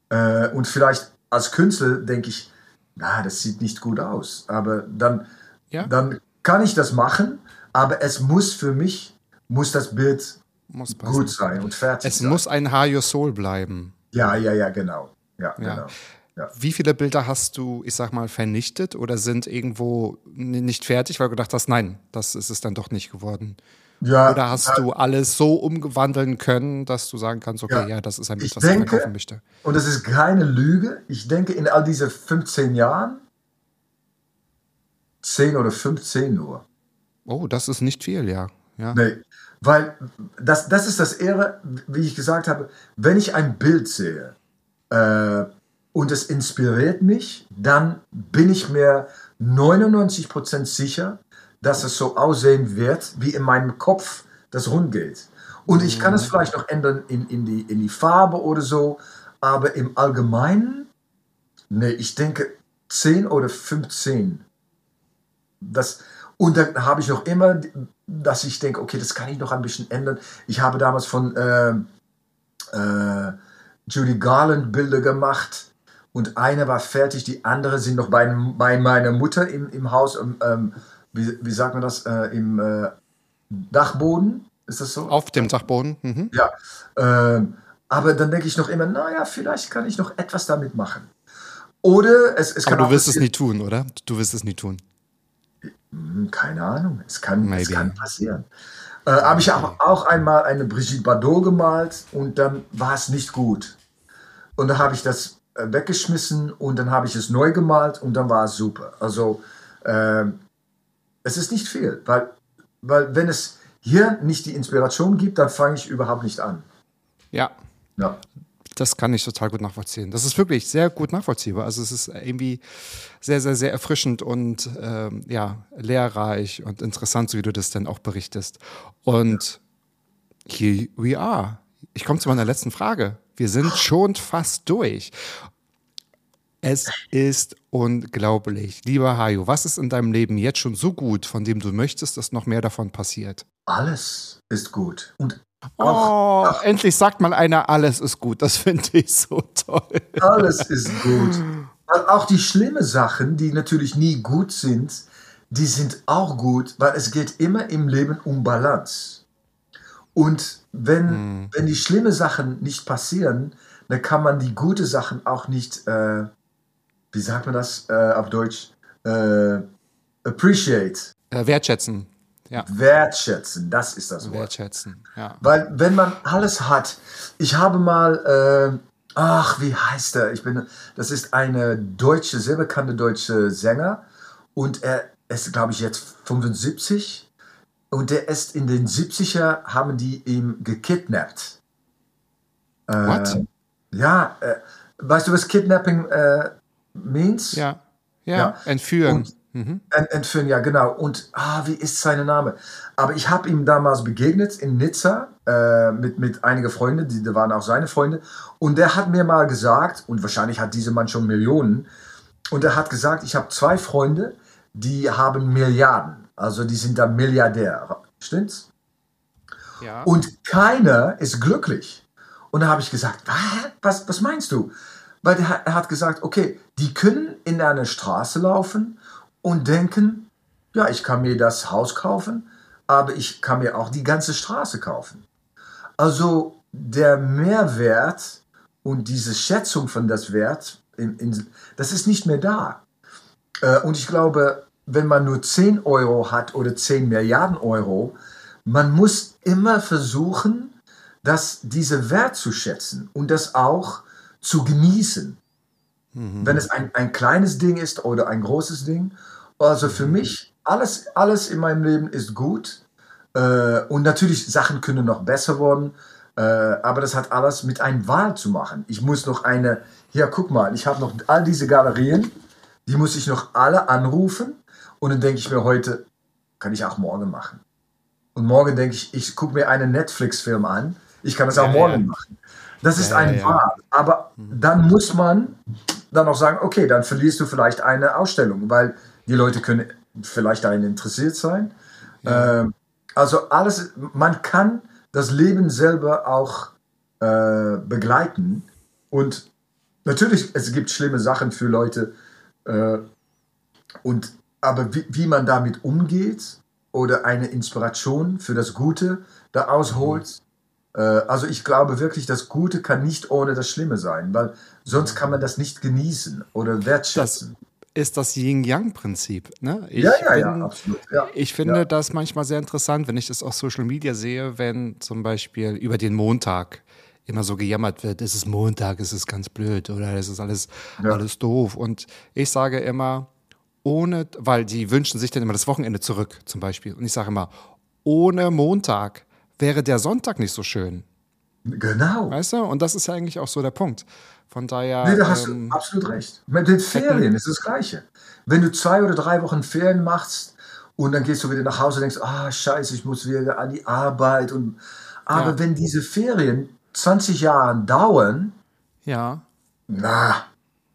Äh, und vielleicht als Künstler denke ich, na, das sieht nicht gut aus. Aber dann, ja. dann kann ich das machen, aber es muss für mich, muss das Bild muss gut sein und fertig Es sein. muss ein High Your Soul bleiben. Ja, ja, ja, genau. Ja, Ja. genau. Ja. Wie viele Bilder hast du, ich sag mal, vernichtet oder sind irgendwo nicht fertig, weil du gedacht hast, nein, das ist es dann doch nicht geworden? Ja, Oder hast ja, du alles so umwandeln können, dass du sagen kannst, okay, Ja. das ist ein Bild, Ich was ich denke- verkaufen möchte? Und das ist keine Lüge. Ich denke, in all diese 15 Jahren, 10 oder 15 nur. Oh, das ist nicht viel, ja. ja. Nee, weil das, das ist das Ehre, wie ich gesagt habe, wenn ich ein Bild sehe äh, und es inspiriert mich, dann bin ich mir 99% sicher, dass es so aussehen wird, wie in meinem Kopf das rund geht. Und ich kann es vielleicht noch ändern in, in, die, in die Farbe oder so, aber im Allgemeinen, nee, ich denke 10 oder 15 das, und dann habe ich noch immer, dass ich denke, okay, das kann ich noch ein bisschen ändern. Ich habe damals von äh, äh, Judy Garland Bilder gemacht und eine war fertig, die andere sind noch bei, bei meiner Mutter im, im Haus, ähm, ähm, wie, wie sagt man das, äh, im äh, Dachboden, ist das so? Auf dem Dachboden. Mhm. Ja, ähm, aber dann denke ich noch immer, naja, vielleicht kann ich noch etwas damit machen. Oder es, es kann Aber du wirst es nie tun, oder? Du wirst es nie tun. Hm, Keine Ahnung, es kann, es kann passieren. Äh, aber ich habe auch einmal eine Brigitte Bardot gemalt und dann war es nicht gut. Und dann habe ich das äh, weggeschmissen und dann habe ich es neu gemalt und dann war es super. Also ähm, es ist nicht viel, weil, weil wenn es hier nicht die Inspiration gibt, dann fange ich überhaupt nicht an. Ja, Ja. Das kann ich total gut nachvollziehen. Das ist wirklich sehr gut nachvollziehbar. Also es ist irgendwie sehr, sehr, sehr erfrischend und ähm, ja, lehrreich und interessant, so wie du das dann auch berichtest. Und here we are. Ich komme zu meiner letzten Frage. Wir sind schon fast durch. Es ist unglaublich. Lieber Hajo, was ist in deinem Leben jetzt schon so gut, von dem du möchtest, dass noch mehr davon passiert? Alles ist gut. Und Oh, endlich sagt mal einer, alles ist gut. Das finde ich so toll. Alles ist gut. *laughs* Auch die schlimmen Sachen, die natürlich nie gut sind, die sind auch gut, weil es geht immer im Leben um Balance. Und wenn, wenn die schlimmen Sachen nicht passieren, dann kann man die guten Sachen auch nicht, äh, wie sagt man das äh, auf Deutsch, äh, appreciate, Äh, wertschätzen. Ja, wertschätzen. Das ist das Wort. wertschätzen. Ja. Weil wenn man alles hat, ich habe mal, äh, ach, wie heißt er? Ich bin, das ist eine deutsche, sehr bekannte deutsche Sänger und er ist, glaube ich, jetzt 75 und der ist in den 70er, haben die ihn gekidnappt. Äh, What? Ja, äh, weißt du, was Kidnapping äh, means? Ja. Ja, Ja. entführen. Und- Ent, entführen, ja, genau. Und, ah, wie ist sein Name? Aber ich habe ihm damals begegnet in Nizza äh, mit, mit einigen Freunden, die, die waren auch seine Freunde. Und der hat mir mal gesagt, und wahrscheinlich hat dieser Mann schon Millionen, und er hat gesagt, ich habe zwei Freunde, die haben Milliarden. Also die sind da Milliardär. Stimmt's? Ja. Und keiner ist glücklich. Und da habe ich gesagt, was, was meinst du? Weil er, hat gesagt, okay, die können in eine Straße laufen und denken, ja, ich kann mir das Haus kaufen, aber ich kann mir auch die ganze Straße kaufen. Also der Mehrwert und diese Schätzung von das Wert, in, in, das ist nicht mehr da. Äh, und ich glaube, wenn man nur 10 Euro hat oder 10 Milliarden Euro, man muss immer versuchen, das, diese Wert zu schätzen und das auch zu genießen. Mhm. Wenn es ein, ein kleines Ding ist oder ein großes Ding. Also für mhm. mich, alles, alles in meinem Leben ist gut. Äh, und natürlich, Sachen können noch besser werden. Äh, aber das hat alles mit einer Wahl zu machen. Ich muss noch eine, ja, guck mal, ich habe noch all diese Galerien, die muss ich noch alle anrufen. Und dann denke ich mir heute, kann ich auch morgen machen. Und morgen denke ich, ich gucke mir einen Netflix-Film an. Ich kann das auch ja, morgen ja. machen. Das ist ja, eine Wahl. Aber dann muss man dann auch sagen, okay, dann verlierst du vielleicht eine Ausstellung, weil die Leute können vielleicht daran interessiert sein. Ähm, also alles, man kann das Leben selber auch äh, begleiten. Und natürlich, es gibt schlimme Sachen für Leute. Äh, und, aber wie, wie man damit umgeht oder eine Inspiration für das Gute da ausholt, äh, also ich glaube wirklich, das Gute kann nicht ohne das Schlimme sein, weil sonst kann man das nicht genießen oder wertschätzen. Das ist das Yin-Yang-Prinzip. Ne? Ich ja, ja, bin, ja, absolut. Ja, ich finde ja. das manchmal sehr interessant, wenn ich das auf Social Media sehe, wenn zum Beispiel über den Montag immer so gejammert wird, es ist Montag, es ist ganz blöd oder es ist alles, ja. alles doof. Und ich sage immer, ohne, weil die wünschen sich dann immer das Wochenende zurück zum Beispiel. Und ich sage immer, ohne Montag wäre der Sonntag nicht so schön. Genau. Weißt du? Und das ist ja eigentlich auch so der Punkt. Von daher. Nee, da hast ähm, du absolut recht. Mit den Ferien ist das Gleiche. Wenn du zwei oder drei Wochen Ferien machst und dann gehst du wieder nach Hause und denkst, ah, scheiße, ich muss wieder an die Arbeit. Und, aber ja. wenn diese Ferien 20 Jahre dauern, ja. na,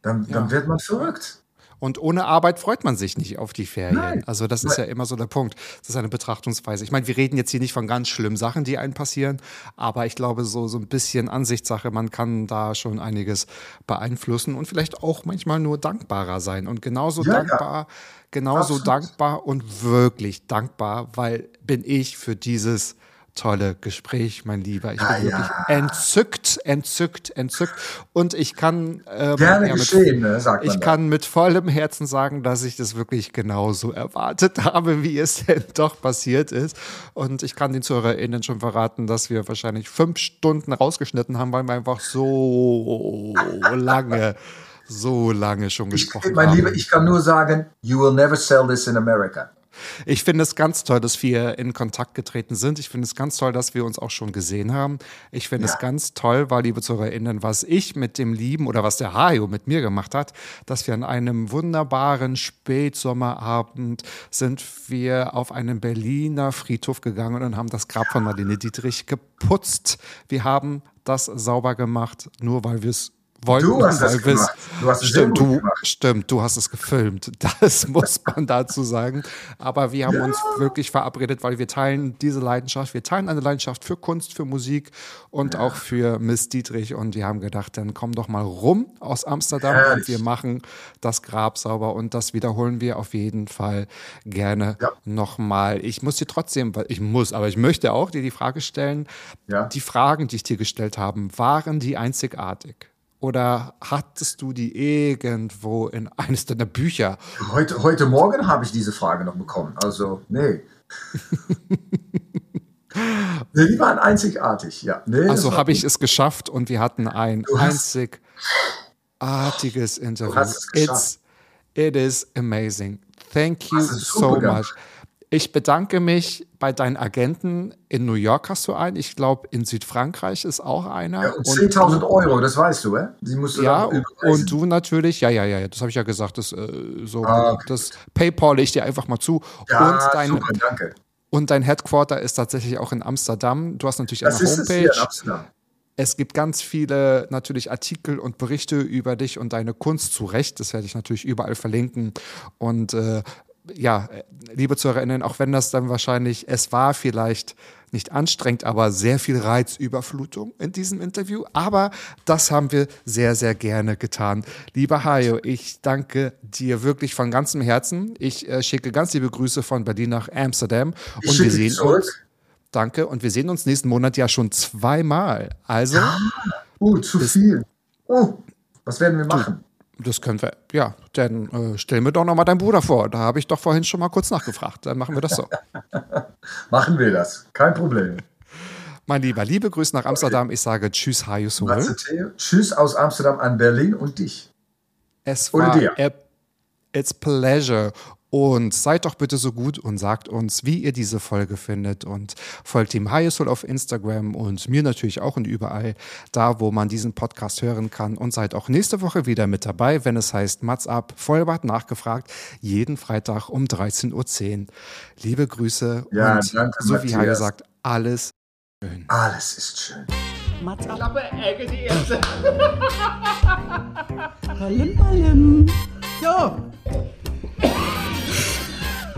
dann, dann ja. wird man verrückt. Und ohne Arbeit freut man sich nicht auf die Ferien. Nein. Also das ist ja immer so der Punkt. Das ist eine Betrachtungsweise. Ich meine, wir reden jetzt hier nicht von ganz schlimmen Sachen, die einem passieren, aber ich glaube, so, so ein bisschen Ansichtssache, man kann da schon einiges beeinflussen und vielleicht auch manchmal nur dankbarer sein. Und genauso ja, dankbar, ja. genauso Absolut. dankbar und wirklich dankbar, weil bin ich für dieses tolle Gespräch, mein Lieber. Ich bin ah, wirklich entzückt, entzückt, entzückt. Und ich kann ähm, gerne ja, mit, geschehen, ne, sagt man Ich da. kann mit vollem Herzen sagen, dass ich das wirklich genauso erwartet *laughs* habe, wie es denn doch passiert ist. Und ich kann den ZuhörerInnen schon verraten, dass wir wahrscheinlich fünf Stunden rausgeschnitten haben, weil wir einfach so lange so lange schon gesprochen ich, mein haben. Lieber, ich kann nur sagen, you will never sell this in America. Ich finde es ganz toll, dass wir in Kontakt getreten sind. Ich finde es ganz toll, dass wir uns auch schon gesehen haben. Ich finde ja. es ganz toll, weil, liebe ZuhörerInnen, was ich mit dem Lieben oder was der Hajo mit mir gemacht hat, dass wir an einem wunderbaren Spätsommerabend sind wir auf einen Berliner Friedhof gegangen und haben das Grab von Marlene Dietrich geputzt. Wir haben das sauber gemacht, nur weil wir es wollten. Du hast es gemacht. Du hast es stimmt, du, gemacht. stimmt, du hast es gefilmt. *laughs* Das muss man dazu sagen. Aber wir haben ja. uns wirklich verabredet, weil wir teilen diese Leidenschaft. Wir teilen eine Leidenschaft für Kunst, für Musik und ja. auch für Miss Dietrich. Und wir haben gedacht, dann komm doch mal rum aus Amsterdam Herrlich. und wir machen das Grab sauber. Und das wiederholen wir auf jeden Fall gerne ja. nochmal. Ich muss dir trotzdem, ich muss, aber ich möchte auch dir die Frage stellen, die Fragen, die ich dir gestellt habe, waren die einzigartig? Oder hattest du die irgendwo in eines deiner Bücher? Heute, heute Morgen habe ich diese Frage noch bekommen. Also, nee. *laughs* nee die waren einzigartig, ja. Nee, also habe ich es geschafft und wir hatten ein einzigartiges Interview. Du hast es geschafft. It's, it is amazing. Thank you so much. Ich bedanke mich bei deinen Agenten. In New York hast du einen. Ich glaube, in Südfrankreich ist auch einer. Ja, und 10.000 Euro, das weißt du, äh? Die musst du ja, und du natürlich, ja, ja, ja, das habe ich ja gesagt, das, äh, so, ah, okay. das PayPal ich dir einfach mal zu. Ja, und dein, super, danke. Und dein Headquarter ist tatsächlich auch in Amsterdam. Du hast natürlich das eine Homepage. Es, es gibt ganz viele natürlich Artikel und Berichte über dich und deine Kunst zu Recht. Das werde ich natürlich überall verlinken. Und äh, ja, liebe ZuhörerInnen, auch wenn das dann wahrscheinlich, es war vielleicht nicht anstrengend, aber sehr viel Reizüberflutung in diesem Interview. Aber das haben wir sehr, sehr gerne getan. Lieber Hajo, ich danke dir wirklich von ganzem Herzen. Ich äh, schicke ganz liebe Grüße von Berlin nach Amsterdam. Ich und wir sehen zurück. uns. Danke. Und wir sehen uns nächsten Monat ja schon zweimal. Also, Uh, zu viel. Uh, was werden wir machen? Das können wir, ja, dann äh, stell mir doch noch mal deinen Bruder vor. Da habe ich doch vorhin schon mal kurz nachgefragt. Dann machen wir das so. *laughs* Machen wir das. Kein Problem. mein Lieber, liebe Grüße nach Amsterdam. Ich sage Tschüss, Theo. Tschüss aus Amsterdam an Berlin und dich. Es Oder war dir. a, it's pleasure. Und seid doch bitte so gut und sagt uns, wie ihr diese Folge findet. Und folgt dem Hayesol auf Instagram und mir natürlich auch und überall da, wo man diesen Podcast hören kann. Und seid auch nächste Woche wieder mit dabei, wenn es heißt Mats ab, Vollbart nachgefragt, jeden Freitag um 13.10 Uhr. Liebe Grüße Ja, und danke, so wie Matthias. sagt, alles Alles ist schön. Mats ab. Klappe, Ecke, die erste. Palim, palim. Ja.